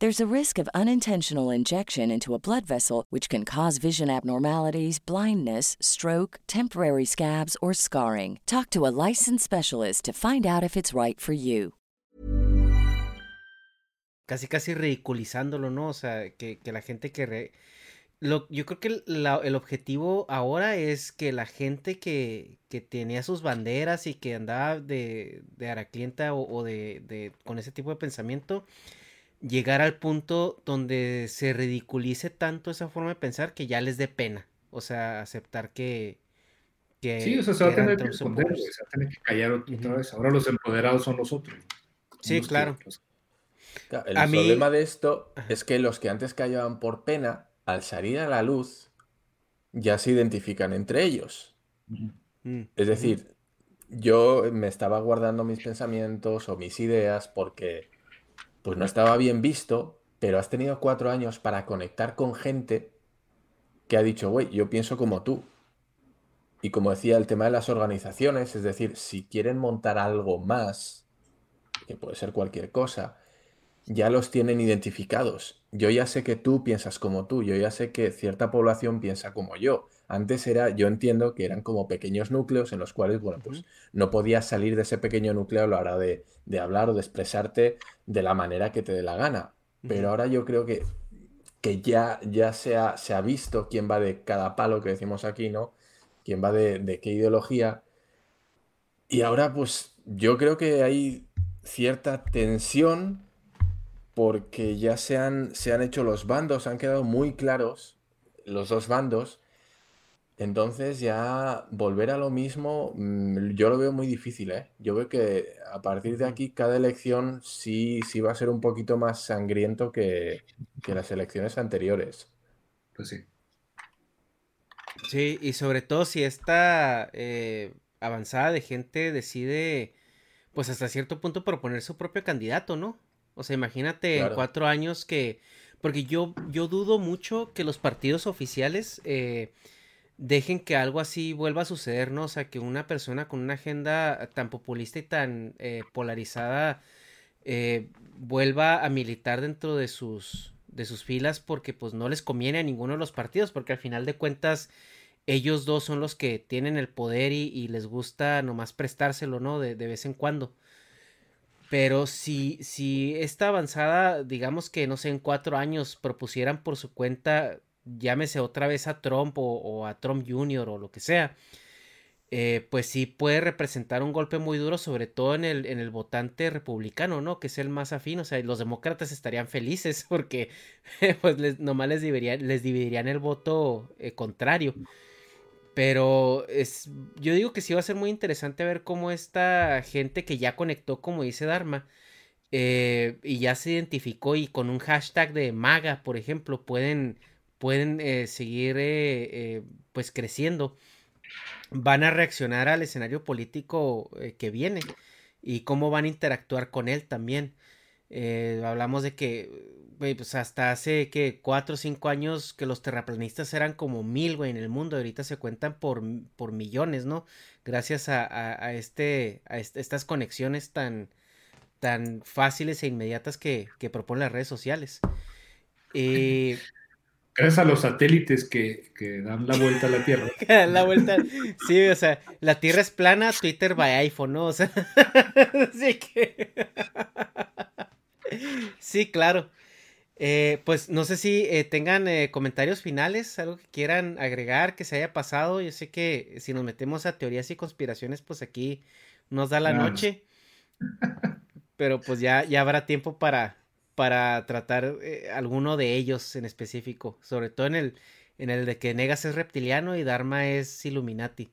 There's a risk of unintentional injection into a blood vessel, which can cause vision abnormalities, blindness, stroke, temporary scabs, or scarring. Talk to a licensed specialist to find out if it's right for you. Casi, casi ridiculizándolo, ¿no? O sea, que, que la gente que... Re... Lo, yo creo que la, el objetivo ahora es que la gente que, que tenía sus banderas y que andaba de, de araclienta o, o de, de, con ese tipo de pensamiento, llegar al punto donde se ridiculice tanto esa forma de pensar que ya les dé pena. O sea, aceptar que. que sí, o sea, se va a tener que supporters. se va a tener que callar otra vez. Ahora los empoderados son los otros. Sí, que- claro. los- el A mí- problema de esto es que los que antes callaban por pena, al salir a la luz, ya se identifican entre ellos. Mm, Es decir, yo me estaba guardando mis pensamientos o mis ideas porque pues no estaba bien visto, pero has tenido cuatro años para conectar con gente que ha dicho, güey, yo pienso como tú. Y como decía, el tema de las organizaciones, es decir, si quieren montar algo más, que puede ser cualquier cosa, ya los tienen identificados. Yo ya sé que tú piensas como tú, yo ya sé que cierta población piensa como yo. Antes era, yo entiendo que eran como pequeños núcleos en los cuales, bueno, pues no podías salir de ese pequeño núcleo a la hora de, de hablar o de expresarte de la manera que te dé la gana. Pero ahora yo creo que, que ya, ya se ha, se ha visto quién va de cada palo que decimos aquí, ¿no? Quién va de, de qué ideología. Y ahora, pues, yo creo que hay cierta tensión porque ya se han, se han hecho los bandos, han quedado muy claros los dos bandos. Entonces ya volver a lo mismo, mm, yo lo veo muy difícil, ¿eh? Yo veo que a partir de aquí cada elección sí, sí va a ser un poquito más sangriento que, que las elecciones anteriores. Pues sí. Sí, y sobre todo si esta eh, avanzada de gente decide, pues hasta cierto punto proponer su propio candidato, ¿no? O sea, imagínate en cuatro años que, porque yo, yo dudo mucho que los partidos oficiales eh, dejen que algo así vuelva a suceder, ¿no? O sea, que una persona con una agenda tan populista y tan eh, polarizada eh, vuelva a militar dentro de sus, de sus filas porque pues no les conviene a ninguno de los partidos, porque al final de cuentas ellos dos son los que tienen el poder y, y les gusta nomás prestárselo, ¿no? De, de vez en cuando. Pero si, si esta avanzada, digamos que no sé, en cuatro años propusieran por su cuenta, llámese otra vez a Trump o, a Trump Jr. o lo que sea, eh, pues sí puede representar un golpe muy duro, sobre todo en el, en el votante republicano, ¿no? Que es el más afín, o sea, los demócratas estarían felices porque pues les, nomás les dividirían, les dividirían el voto eh, contrario. Pero es, yo digo que sí va a ser muy interesante ver cómo esta gente que ya conectó, como dice Dharma, eh, y ya se identificó y con un hashtag de MAGA, por ejemplo, pueden, pueden eh, seguir eh, eh, pues creciendo, van a reaccionar al escenario político eh, que viene y cómo van a interactuar con él también. Hablamos de que, pues hasta hace que cuatro o cinco años que los terraplanistas eran como mil, güey, en el mundo. Ahorita se cuentan por, por millones, ¿no? Gracias a, a, a este, a est estas conexiones tan, tan fáciles e inmediatas que, que proponen las redes sociales. Eh, Gracias a los satélites que, que dan la vuelta a la Tierra. que dan la vuelta. Sí, o sea, la Tierra es plana, Twitter by iPhone, ¿no? O sea, así que. sí, claro. Eh, pues no sé si eh, tengan eh, comentarios finales, algo que quieran agregar, que se haya pasado. Yo sé que si nos metemos a teorías y conspiraciones, pues aquí nos da la noche. pero pues ya, ya habrá tiempo para, para tratar eh, alguno de ellos en específico, sobre todo en el, en el de que Negas es reptiliano y Dharma es Illuminati.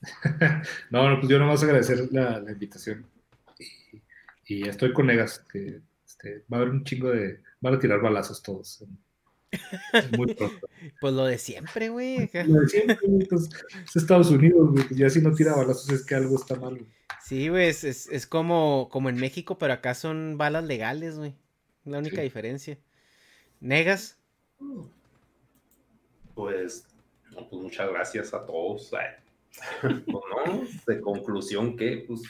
no, no, pues yo nomás agradecer la, invitación. Y, estoy con Negas, que este, va a haber un chingo de. Van a tirar balazos todos. Muy pronto. Pues lo de siempre, güey. Lo de siempre, güey. Pues, es Estados Unidos, güey. Pues ya si no tira balazos es que algo está mal, Sí, güey, es, es, como, como en México, pero acá son balas legales, güey. La única diferencia. ¿Negas? Pues, pues muchas gracias a todos. pues no, de conclusión que, pues,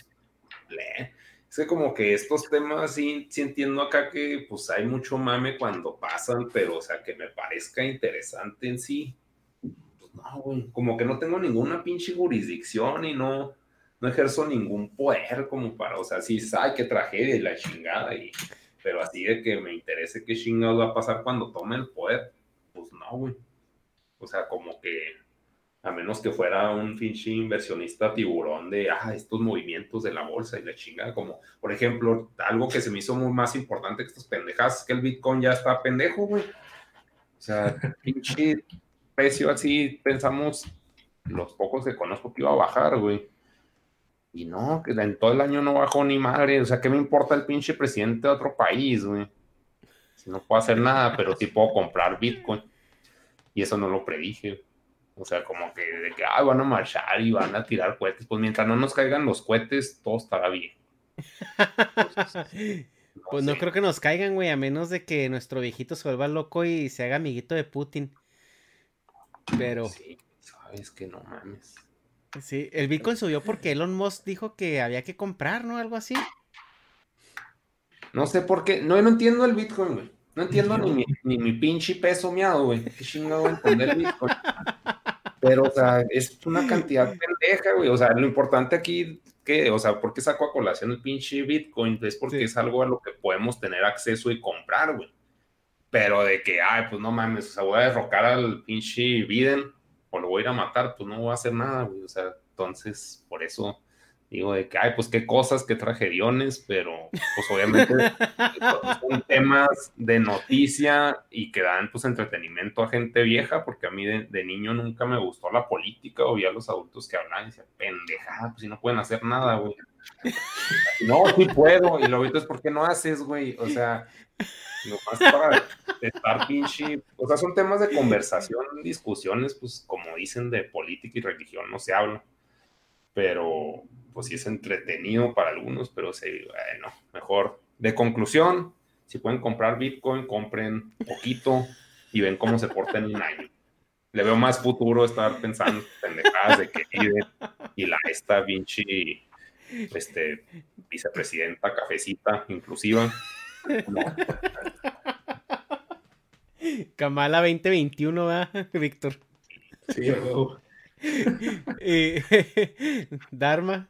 le. Es que como que estos temas sí, sí entiendo acá que pues hay mucho mame cuando pasan, pero o sea, que me parezca interesante en sí. Pues no, güey, como que no tengo ninguna pinche jurisdicción y no, no ejerzo ningún poder como para, o sea, sí, ay, qué tragedia y la chingada, y, pero así de que me interese qué chingados va a pasar cuando tome el poder, pues no, güey. O sea, como que a menos que fuera un pinche inversionista tiburón de ah, estos movimientos de la bolsa y la chingada, como por ejemplo, algo que se me hizo muy más importante que estas pendejas, que el Bitcoin ya está pendejo, güey. O sea, pinche precio así, pensamos, los pocos que conozco que iba a bajar, güey. Y no, que en todo el año no bajó ni madre. O sea, ¿qué me importa el pinche presidente de otro país, güey? Si no puedo hacer nada, pero sí puedo comprar Bitcoin. Y eso no lo predije. O sea, como que de que van a marchar y van a tirar cohetes. Pues mientras no nos caigan los cohetes, todo estará bien. pues no creo que nos caigan, güey, a menos de que nuestro viejito se vuelva loco y se haga amiguito de Putin. Pero. Sí, sabes que no mames. Sí, el Bitcoin subió porque Elon Musk dijo que había que comprar, ¿no? Algo así. No sé por qué. No, no entiendo el Bitcoin, güey. No entiendo ni mi, ni mi pinche peso miado, güey. Qué chingado entender el Bitcoin. Pero, o sea, es una cantidad pendeja, güey. O sea, lo importante aquí, que, o sea, ¿por qué saco a colación el pinche Bitcoin? Es porque es algo a lo que podemos tener acceso y comprar, güey. Pero de que, ay, pues no mames, o sea, voy a derrocar al pinche Biden o lo voy a ir a matar, pues no voy a hacer nada, güey. O sea, entonces, por eso digo de que, ay, pues qué cosas, qué tragediones, pero pues obviamente son temas de noticia y que dan pues entretenimiento a gente vieja, porque a mí de, niño nunca me gustó la política, o a los adultos que hablan y decían, pendejada, pues si no pueden hacer nada, güey. No, sí puedo, y lo ahorita es porque no haces, güey, o sea, nomás para estar pinche, o sea, son temas de conversación, discusiones, pues como dicen de política y religión, no se habla, pero pues sí es entretenido para algunos, pero sí, bueno, mejor. De conclusión, si pueden comprar Bitcoin, compren poquito y ven cómo se porta en un año. Le veo más futuro estar pensando pendejadas de que vive y la esta Vinci, este, vicepresidenta, cafecita, inclusiva. Kamala 2021, ¿verdad, Víctor? Sí, eh, Dharma.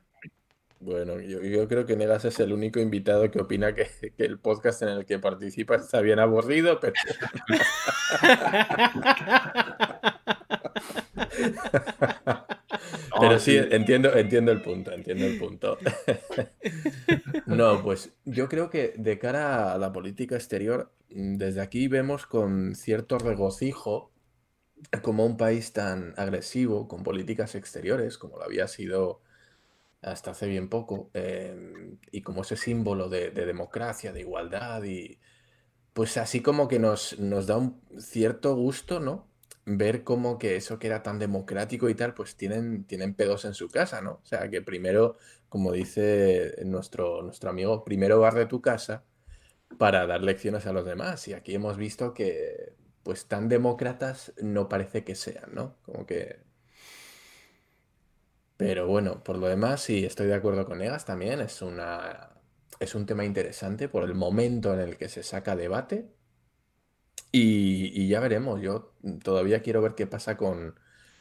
Bueno, yo, creo que Negas es el único invitado que opina que, el podcast en el que participa está bien aburrido, pero... pero sí, entiendo, entiendo el punto, entiendo el punto. no, pues yo creo que de cara a la política exterior, desde aquí vemos con cierto regocijo como un país tan agresivo con políticas exteriores, como lo había sido hasta hace bien poco, em, y como ese símbolo de, democracia, de igualdad, y pues así como que nos, nos da un cierto gusto, ¿no? Ver como que eso que era tan democrático y tal, pues tienen, tienen pedos en su casa, ¿no? O sea, que primero, como dice nuestro, nuestro amigo, primero barre tu casa para dar lecciones a los demás. Y aquí hemos visto que, pues tan demócratas no parece que sean, ¿no? Como que pero bueno, por lo demás, sí, estoy de acuerdo con Egas también. Es una, es un tema interesante por el momento en el que se saca debate. Y, ya veremos. Yo todavía quiero ver qué pasa con,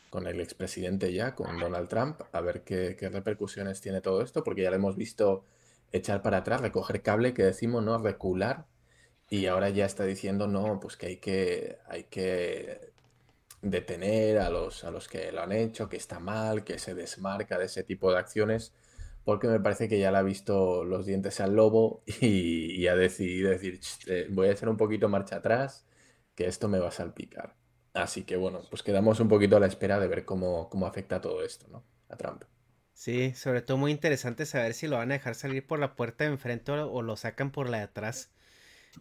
con el expresidente ya, con Donald Trump, a ver qué, qué repercusiones tiene todo esto, porque ya lo hemos visto echar para atrás, recoger cable, que decimos, ¿no? Recular. Y ahora ya está diciendo, no, pues que hay que, hay que detener a los, a los que lo han hecho, que está mal, que se desmarca de ese tipo de acciones, porque me parece que ya le ha visto los dientes al lobo y, ha decidido decir, eh, voy a echar un poquito marcha atrás, que esto me va a salpicar. Así que bueno, pues quedamos un poquito a la espera de ver cómo, cómo afecta todo esto, ¿no? A Trump. Sí, sobre todo muy interesante saber si lo van a dejar salir por la puerta de enfrente o, lo sacan por la de atrás.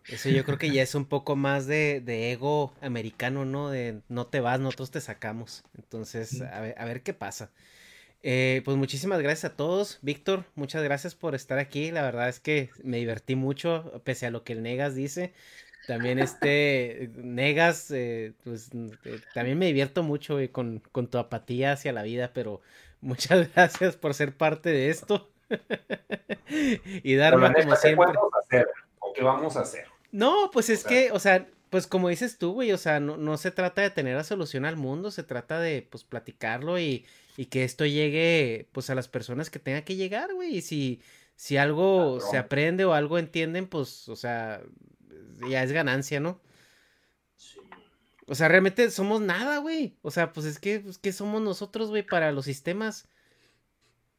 Eso yo creo que ya es un poco más de, ego americano, ¿no? De no te vas, nosotros te sacamos. Entonces, a ver, qué pasa. Eh, pues muchísimas gracias a todos. Víctor, muchas gracias por estar aquí. La verdad es que me divertí mucho, pese a lo que el Negas dice. También este Negas, eh, pues eh, también me divierto mucho con, con tu apatía hacia la vida, pero Muchas gracias por ser parte de esto. y darme como siempre. ¿Qué vamos a hacer? ¿O qué vamos a hacer? No, pues es que, o sea, pues como dices tú, güey, o sea, no, se trata de tener la solución al mundo, se trata de, pues, platicarlo y, y que esto llegue, pues, a las personas que tenga que llegar, güey. Y si, si algo se aprende o algo entienden, pues, o sea, ya es ganancia, ¿no? O sea, realmente somos nada, güey. O sea, pues es que, pues, ¿qué somos nosotros, güey, para los sistemas?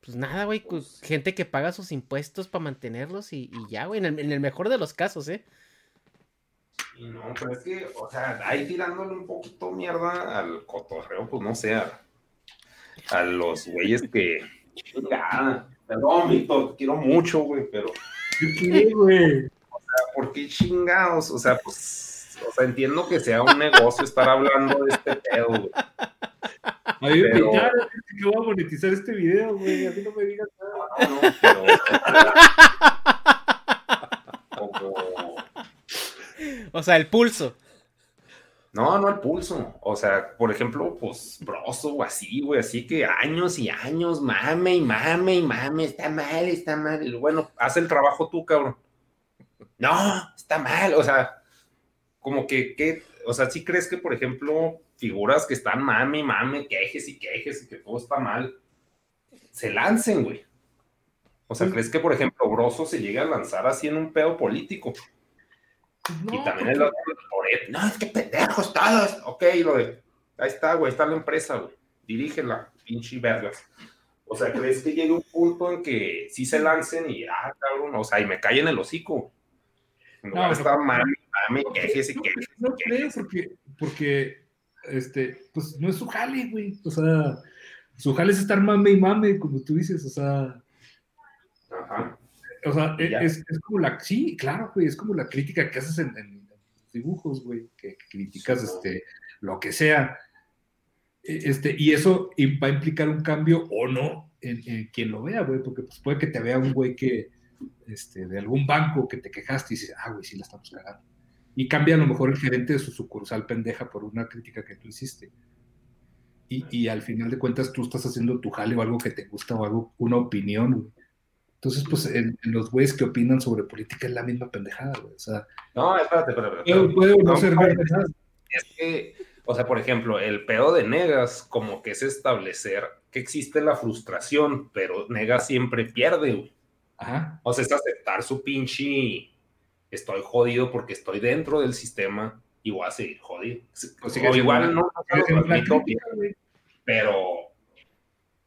Pues nada, güey. Pues, gente que paga sus impuestos para mantenerlos y, ya, güey. En el, mejor de los casos, ¿eh? Y no, pero es que, o sea, ahí tirándole un poquito mierda al cotorreo, pues no sé, a, los güeyes que. Chingada. Perdón, te quiero mucho, güey, pero. ¿Qué, güey? O sea, ¿por qué chingados? O sea, pues o sea, entiendo que sea un negocio estar hablando de este pedo, güey. A mí me pero... que voy a monetizar este video, güey. A mí no me digas nada. No, pero. O sea, el pulso. No, no el pulso. O sea, por ejemplo, pues broso o así, güey. Así que años y años, mame y mame y mame. Está mal, está mal. Y bueno, haz el trabajo tú, cabrón. No, está mal. O sea, como que, o sea, si crees que, por ejemplo, figuras que están mame, mame, quejes y quejes y que todo está mal, se lancen, güey. O sea, ¿crees que, por ejemplo, Broso se llega a lanzar así en un pedo político? y también el otro, no, es que pendejos todos. Ok, lo de, ahí está, güey, está la empresa, güey. Dirígela, pinche vergas. O sea, ¿crees que llegue un punto en que sí se lancen y, ah, cabrón, o sea, y me callen el hocico? No, está mami, mami, quejes y quejes. No, creo, porque, porque, este, pues no es su jale, güey. O sea, su jale es estar mame y mame, como tú dices, o sea. Ajá. O sea, es, es, como la, sí, claro, güey, es como la crítica que haces en, en dibujos, güey, que, criticas, este, lo que sea. E, este, y eso va a implicar un cambio o no en, en quien lo vea, güey, porque pues, puede que te vea un güey que, este, de algún banco que te quejaste y dices, ah, güey, sí la estamos cagando. Y cambia a lo mejor el gerente de su sucursal pendeja por una crítica que tú hiciste. Y, y al final de cuentas tú estás haciendo tu jale o algo que te gusta o algo, una opinión, Entonces, pues en, los güeyes que opinan sobre política es la misma pendejada, güey. O sea, no, espérate, espérate. Puede, no, ser Es que, o sea, por ejemplo, el pedo de Negas, como que es establecer que existe la frustración, pero Negas siempre pierde, güey. O sea, es aceptar su pinche. Estoy jodido porque estoy dentro del sistema y voy a seguir jodido. Pues o igual no, pero.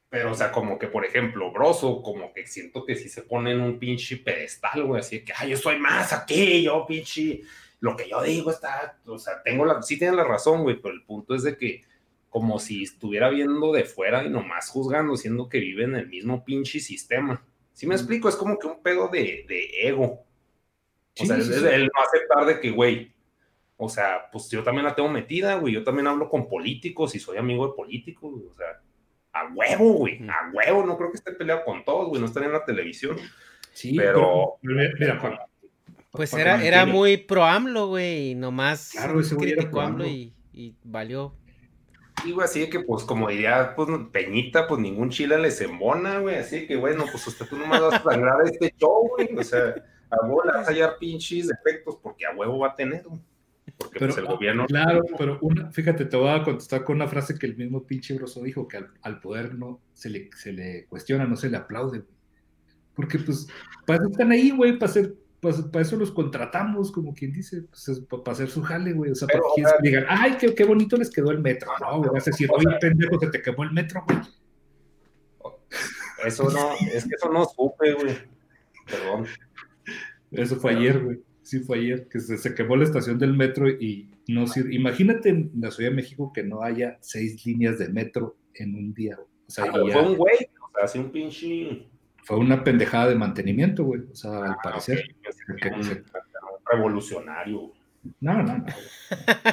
Pero, o sea, como que, por ejemplo, Broso, como que siento que si se pone en un pinche pedestal, güey, así que, ay, yo soy más aquí, yo pinche, lo que yo digo está, o sea, tengo la, sí tienen la razón, güey, pero el punto es de que, como si estuviera viendo de fuera y nomás juzgando, siendo que vive en el mismo pinche sistema. Si me explico, es como que un pedo de, ego. O sea, es, el no aceptar de que, güey, o sea, pues yo también la tengo metida, güey. Yo también hablo con políticos y soy amigo de políticos, O sea, a huevo, güey. A huevo. No creo que esté peleado con todos, güey. No están en la televisión. Sí, pero. mira, pues era, era muy pro AMLO, güey. Y nomás claro, criticó AMLO y, y valió güey, así que, pues, como diría, pues, Peñita, pues, ningún chile les embona, güey, así que, bueno, pues, usted tú nomás vas a sangrar este show, güey, o sea, a a hallar pinches defectos, porque a huevo va a tener, porque, pues, el gobierno... Claro, pero una, fíjate, te voy a contestar con una frase que el mismo pinche Broso dijo, que al, poder no se le, se le cuestiona, no se le aplaude, porque, pues, para eso están ahí, güey, para hacer pues para eso los contratamos, como quien dice, pues, para hacer su jale, güey. O sea, para que digan, ay, qué, qué, bonito les quedó el metro. No, güey, vas a decir, oye, pendejo, se te quemó el metro, güey. Eso no, es que eso no supe, güey. Perdón. Eso fue ayer, güey. Sí, fue ayer, que se, se quemó la estación del metro y no sirve. Imagínate en la Ciudad de México que no haya seis líneas de metro en un día. güey. O sea, Ah, ya- fue un güey, o sea, así un pinche. fue una pendejada de mantenimiento, güey. O sea, al Ah, parecer. que- un, un revolucionario. No, no, no.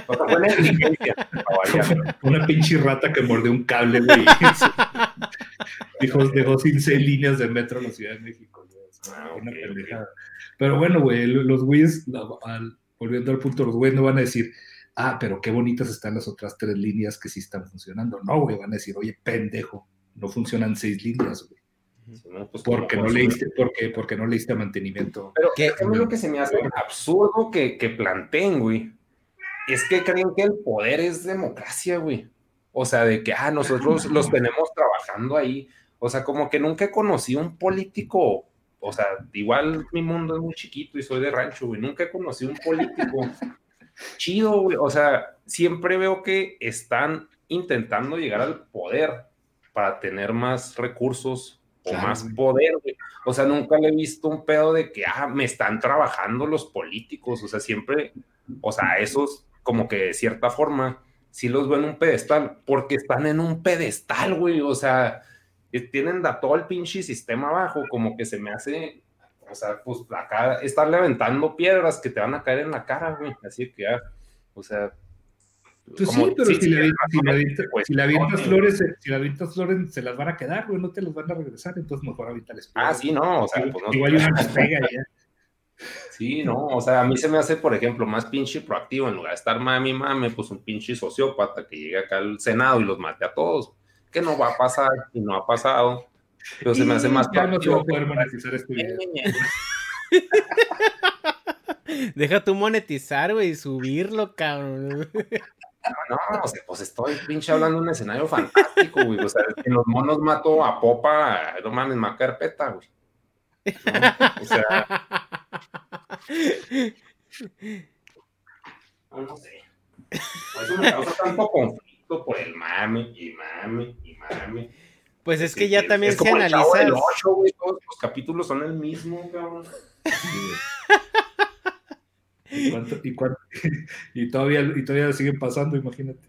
O sea, fue variar. Una pinche rata que mordió un cable, güey. Dijo, dejó sin seis líneas de metro en la Ciudad de México. güey. O sea, Ah, una pendejada. Pero bueno, güey, lo- los güeyes, volviendo al punto, los güeyes no van a decir, ah, pero qué bonitas están las otras tres líneas que sí están funcionando. No, güey, van a decir, oye, pendejo, no funcionan seis líneas, güey. No, pues, Porque no por leíste, porque, porque no leíste mantenimiento. Pero que a mí lo que se me hace absurdo que, que planteen, güey, es que creen que el poder es democracia, güey. O sea, de que, ah, nosotros los tenemos trabajando ahí. O sea, como que nunca he conocido un político, o sea, igual mi mundo es muy chiquito y soy de rancho, güey. Nunca he conocido un político chido, güey. O sea, siempre veo que están intentando llegar al poder para tener más recursos o Claro, más güey. poder, güey. O sea, nunca le he visto un pedo de que, ah, me están trabajando los políticos. O sea, siempre, o sea, esos, como que de cierta forma, sí los veo en un pedestal, porque están en un pedestal, güey. O sea, tienen da todo el pinche sistema abajo, como que se me hace, o sea, pues acá estarle aventando piedras que te van a caer en la cara, güey. Así que ya, o sea. Pues como- sí, pero sí, si, sí, le, tienes si, avientas, pues, si avientas no, flores, se- si le avientas flores, se las van a quedar, güey, no te las van a regresar, entonces mejor avientales Ah, sí, no, o sea, pues no. Igual una pega ya. Sí, no, o sea, a mí se me hace, por ejemplo, más pinche proactivo en lugar de estar mami, mame, pues un pinche sociópata que llegue acá al Senado y los mate a todos, que no va a pasar y no ha pasado, pero se me hace más ya no se va a poder monetizar este video. Deja tú monetizar, güey, y subirlo, cabrón. No, o sea, pues estoy pinche hablando de un escenario fantástico, güey, o sea, en los monos mato a Popa, no mames, me va a caer peta, güey. ¿no? O sea, no, no sé. Por eso me causa tanto conflicto por el mame y mame y mame. Pues es que ya también es se como el Chavo del analiza. Güey, todos los capítulos son el mismo, cabrón. ¿Y, cuánto- y, cuánto- y todavía, y todavía siguen pasando, imagínate.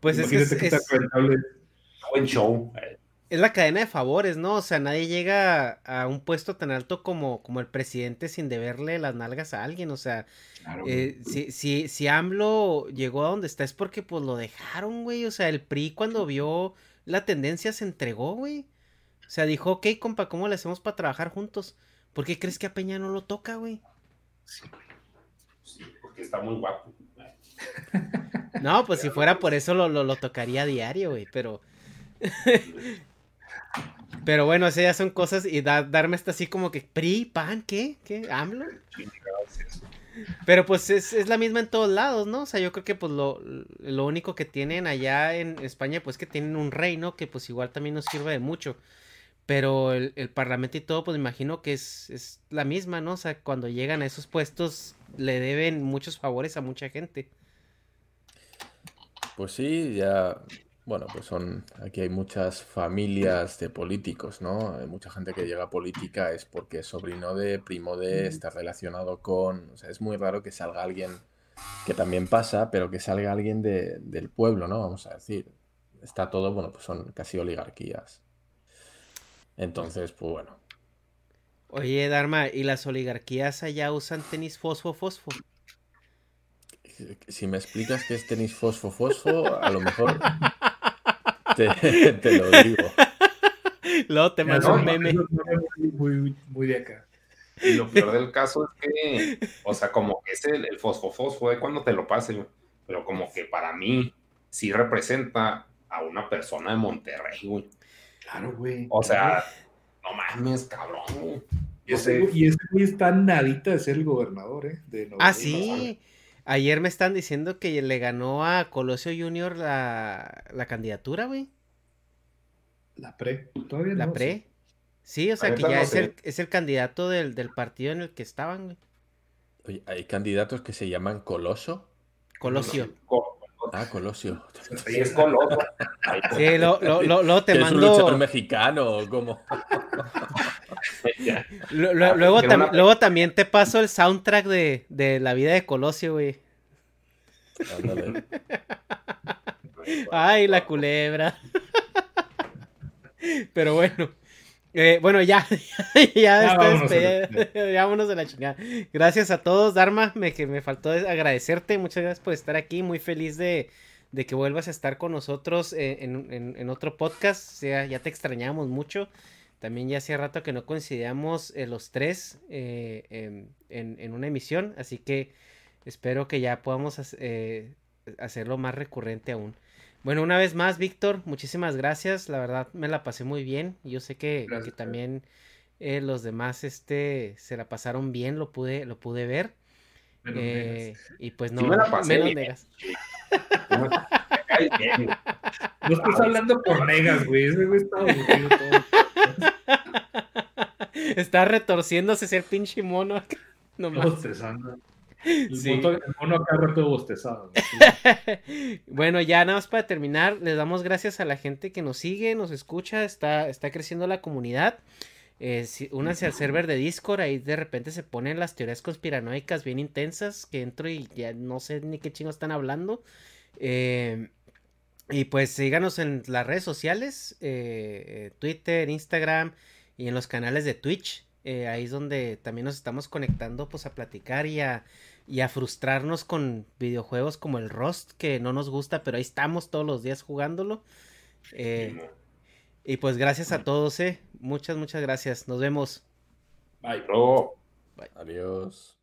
Pues es que tan rentable es. Buen show. Es la cadena de favores, ¿no? O sea, nadie llega a un puesto tan alto como, como el presidente sin deberle las nalgas a alguien. O sea, Claro, eh, si, si, si AMLO llegó a donde está es porque pues lo dejaron, güey. O sea, el PRI cuando vio la tendencia se entregó, güey. O sea, dijo, ok, compa, ¿cómo le hacemos para trabajar juntos? ¿Por qué crees que a Peña no lo toca, güey? Sí, porque está muy guapo. No, pues si fuera por eso lo, lo, lo tocaría a diario, güey, pero... pero bueno, esas ya son cosas y da- darme hasta así como que PRI, PAN, ¿qué? ¿Qué? ¿AMLO? Pero pues es, es la misma en todos lados, ¿no? O sea, yo creo que pues lo, lo único que tienen allá en España pues que tienen un rey, ¿no? Que pues igual también nos sirve de mucho. Pero el, el parlamento y todo pues me imagino que es, es la misma, ¿no? O sea, cuando llegan a esos puestos le deben muchos favores a mucha gente. Pues sí, ya, bueno, pues son, aquí hay muchas familias de políticos, ¿no? Hay mucha gente que llega a política es porque es sobrino de, primo de, está relacionado con, o sea, es muy raro que salga alguien, que también pasa, pero que salga alguien de- del pueblo, ¿no? Vamos a decir, está todo, bueno, pues son casi oligarquías. Entonces, pues bueno, Oye, Dharma, ¿y las oligarquías allá usan tenis fosfo fosfo? si me explicas que es tenis fosfo fosfo, a lo mejor te, te lo digo. Luego te mando no, un meme. no, muy, muy, de acá. Y lo peor del caso es que, o sea, como que es el, el fosfo-fosfo de cuando te lo pase, pero como que para mí sí representa a una persona de Monterrey, güey. Claro, güey. O sea, no mames, cabrón, güey. Y Yo ese, sé, güey- está nadita de ser el gobernador, ¿eh? De Ah, sí. Ayer me están diciendo que le ganó a Colosio Junior la, la candidatura, güey. La pre. Todavía La no, pre. Sí, o sea que ya no es el, es el candidato del, del partido en el que estaban, güey. Oye, hay candidatos que se llaman Coloso. Colosio. Co- Ah, Colosio. Sí, es Coloso. Sí, luego lo, lo, te ¿Es mando. un luchador mexicano o lo- luego, Tiene tam- una- luego también te paso el soundtrack de, de la vida de Colosio, güey. Ay, la culebra. Pero bueno. Eh, bueno, ya, ya, Ya, está vámonos la. Ya vámonos de la chingada. Gracias a todos, Dharma. Me, que me faltó agradecerte. Muchas gracias por estar aquí. Muy feliz de, de que vuelvas a estar con nosotros eh, en, en- en otro podcast. O sea, ya te extrañamos mucho. También ya hacía rato que no coincidíamos eh, los tres eh, en, en una emisión. Así que espero que ya podamos eh, hacerlo más recurrente aún. Bueno, una vez más, Víctor, muchísimas gracias. La verdad, me la pasé muy bien. Yo sé que, también eh, los demás este, se la pasaron bien, lo pude, lo pude ver. Menos Eh, y pues no, me la pasé menos negas. Me. No estás hablando por negas, güey. Ese güey está aburrido todo. Está retorciéndose ese pinche mono. acá. No más. Bostezando. El, Sí. mono, el mono acá rato bostezado. Bueno, ya nada más para terminar, les damos gracias a la gente que nos sigue, nos escucha, está, está creciendo la comunidad. Eh, si- únanse al server de Discord, ahí de repente se ponen las teorías conspiranoicas bien intensas, que entro y ya no sé ni qué chingo están hablando. Eh, y pues síganos en las redes sociales, eh, eh, Twitter, Instagram y en los canales de Twitch. eh, ahí es donde también nos estamos conectando pues a platicar y a, y a frustrarnos con videojuegos como el Rust, que no nos gusta, pero ahí estamos todos los días jugándolo. Eh, y pues gracias a todos, eh. Muchas, muchas gracias. Nos vemos. Bye. Bro. Adiós.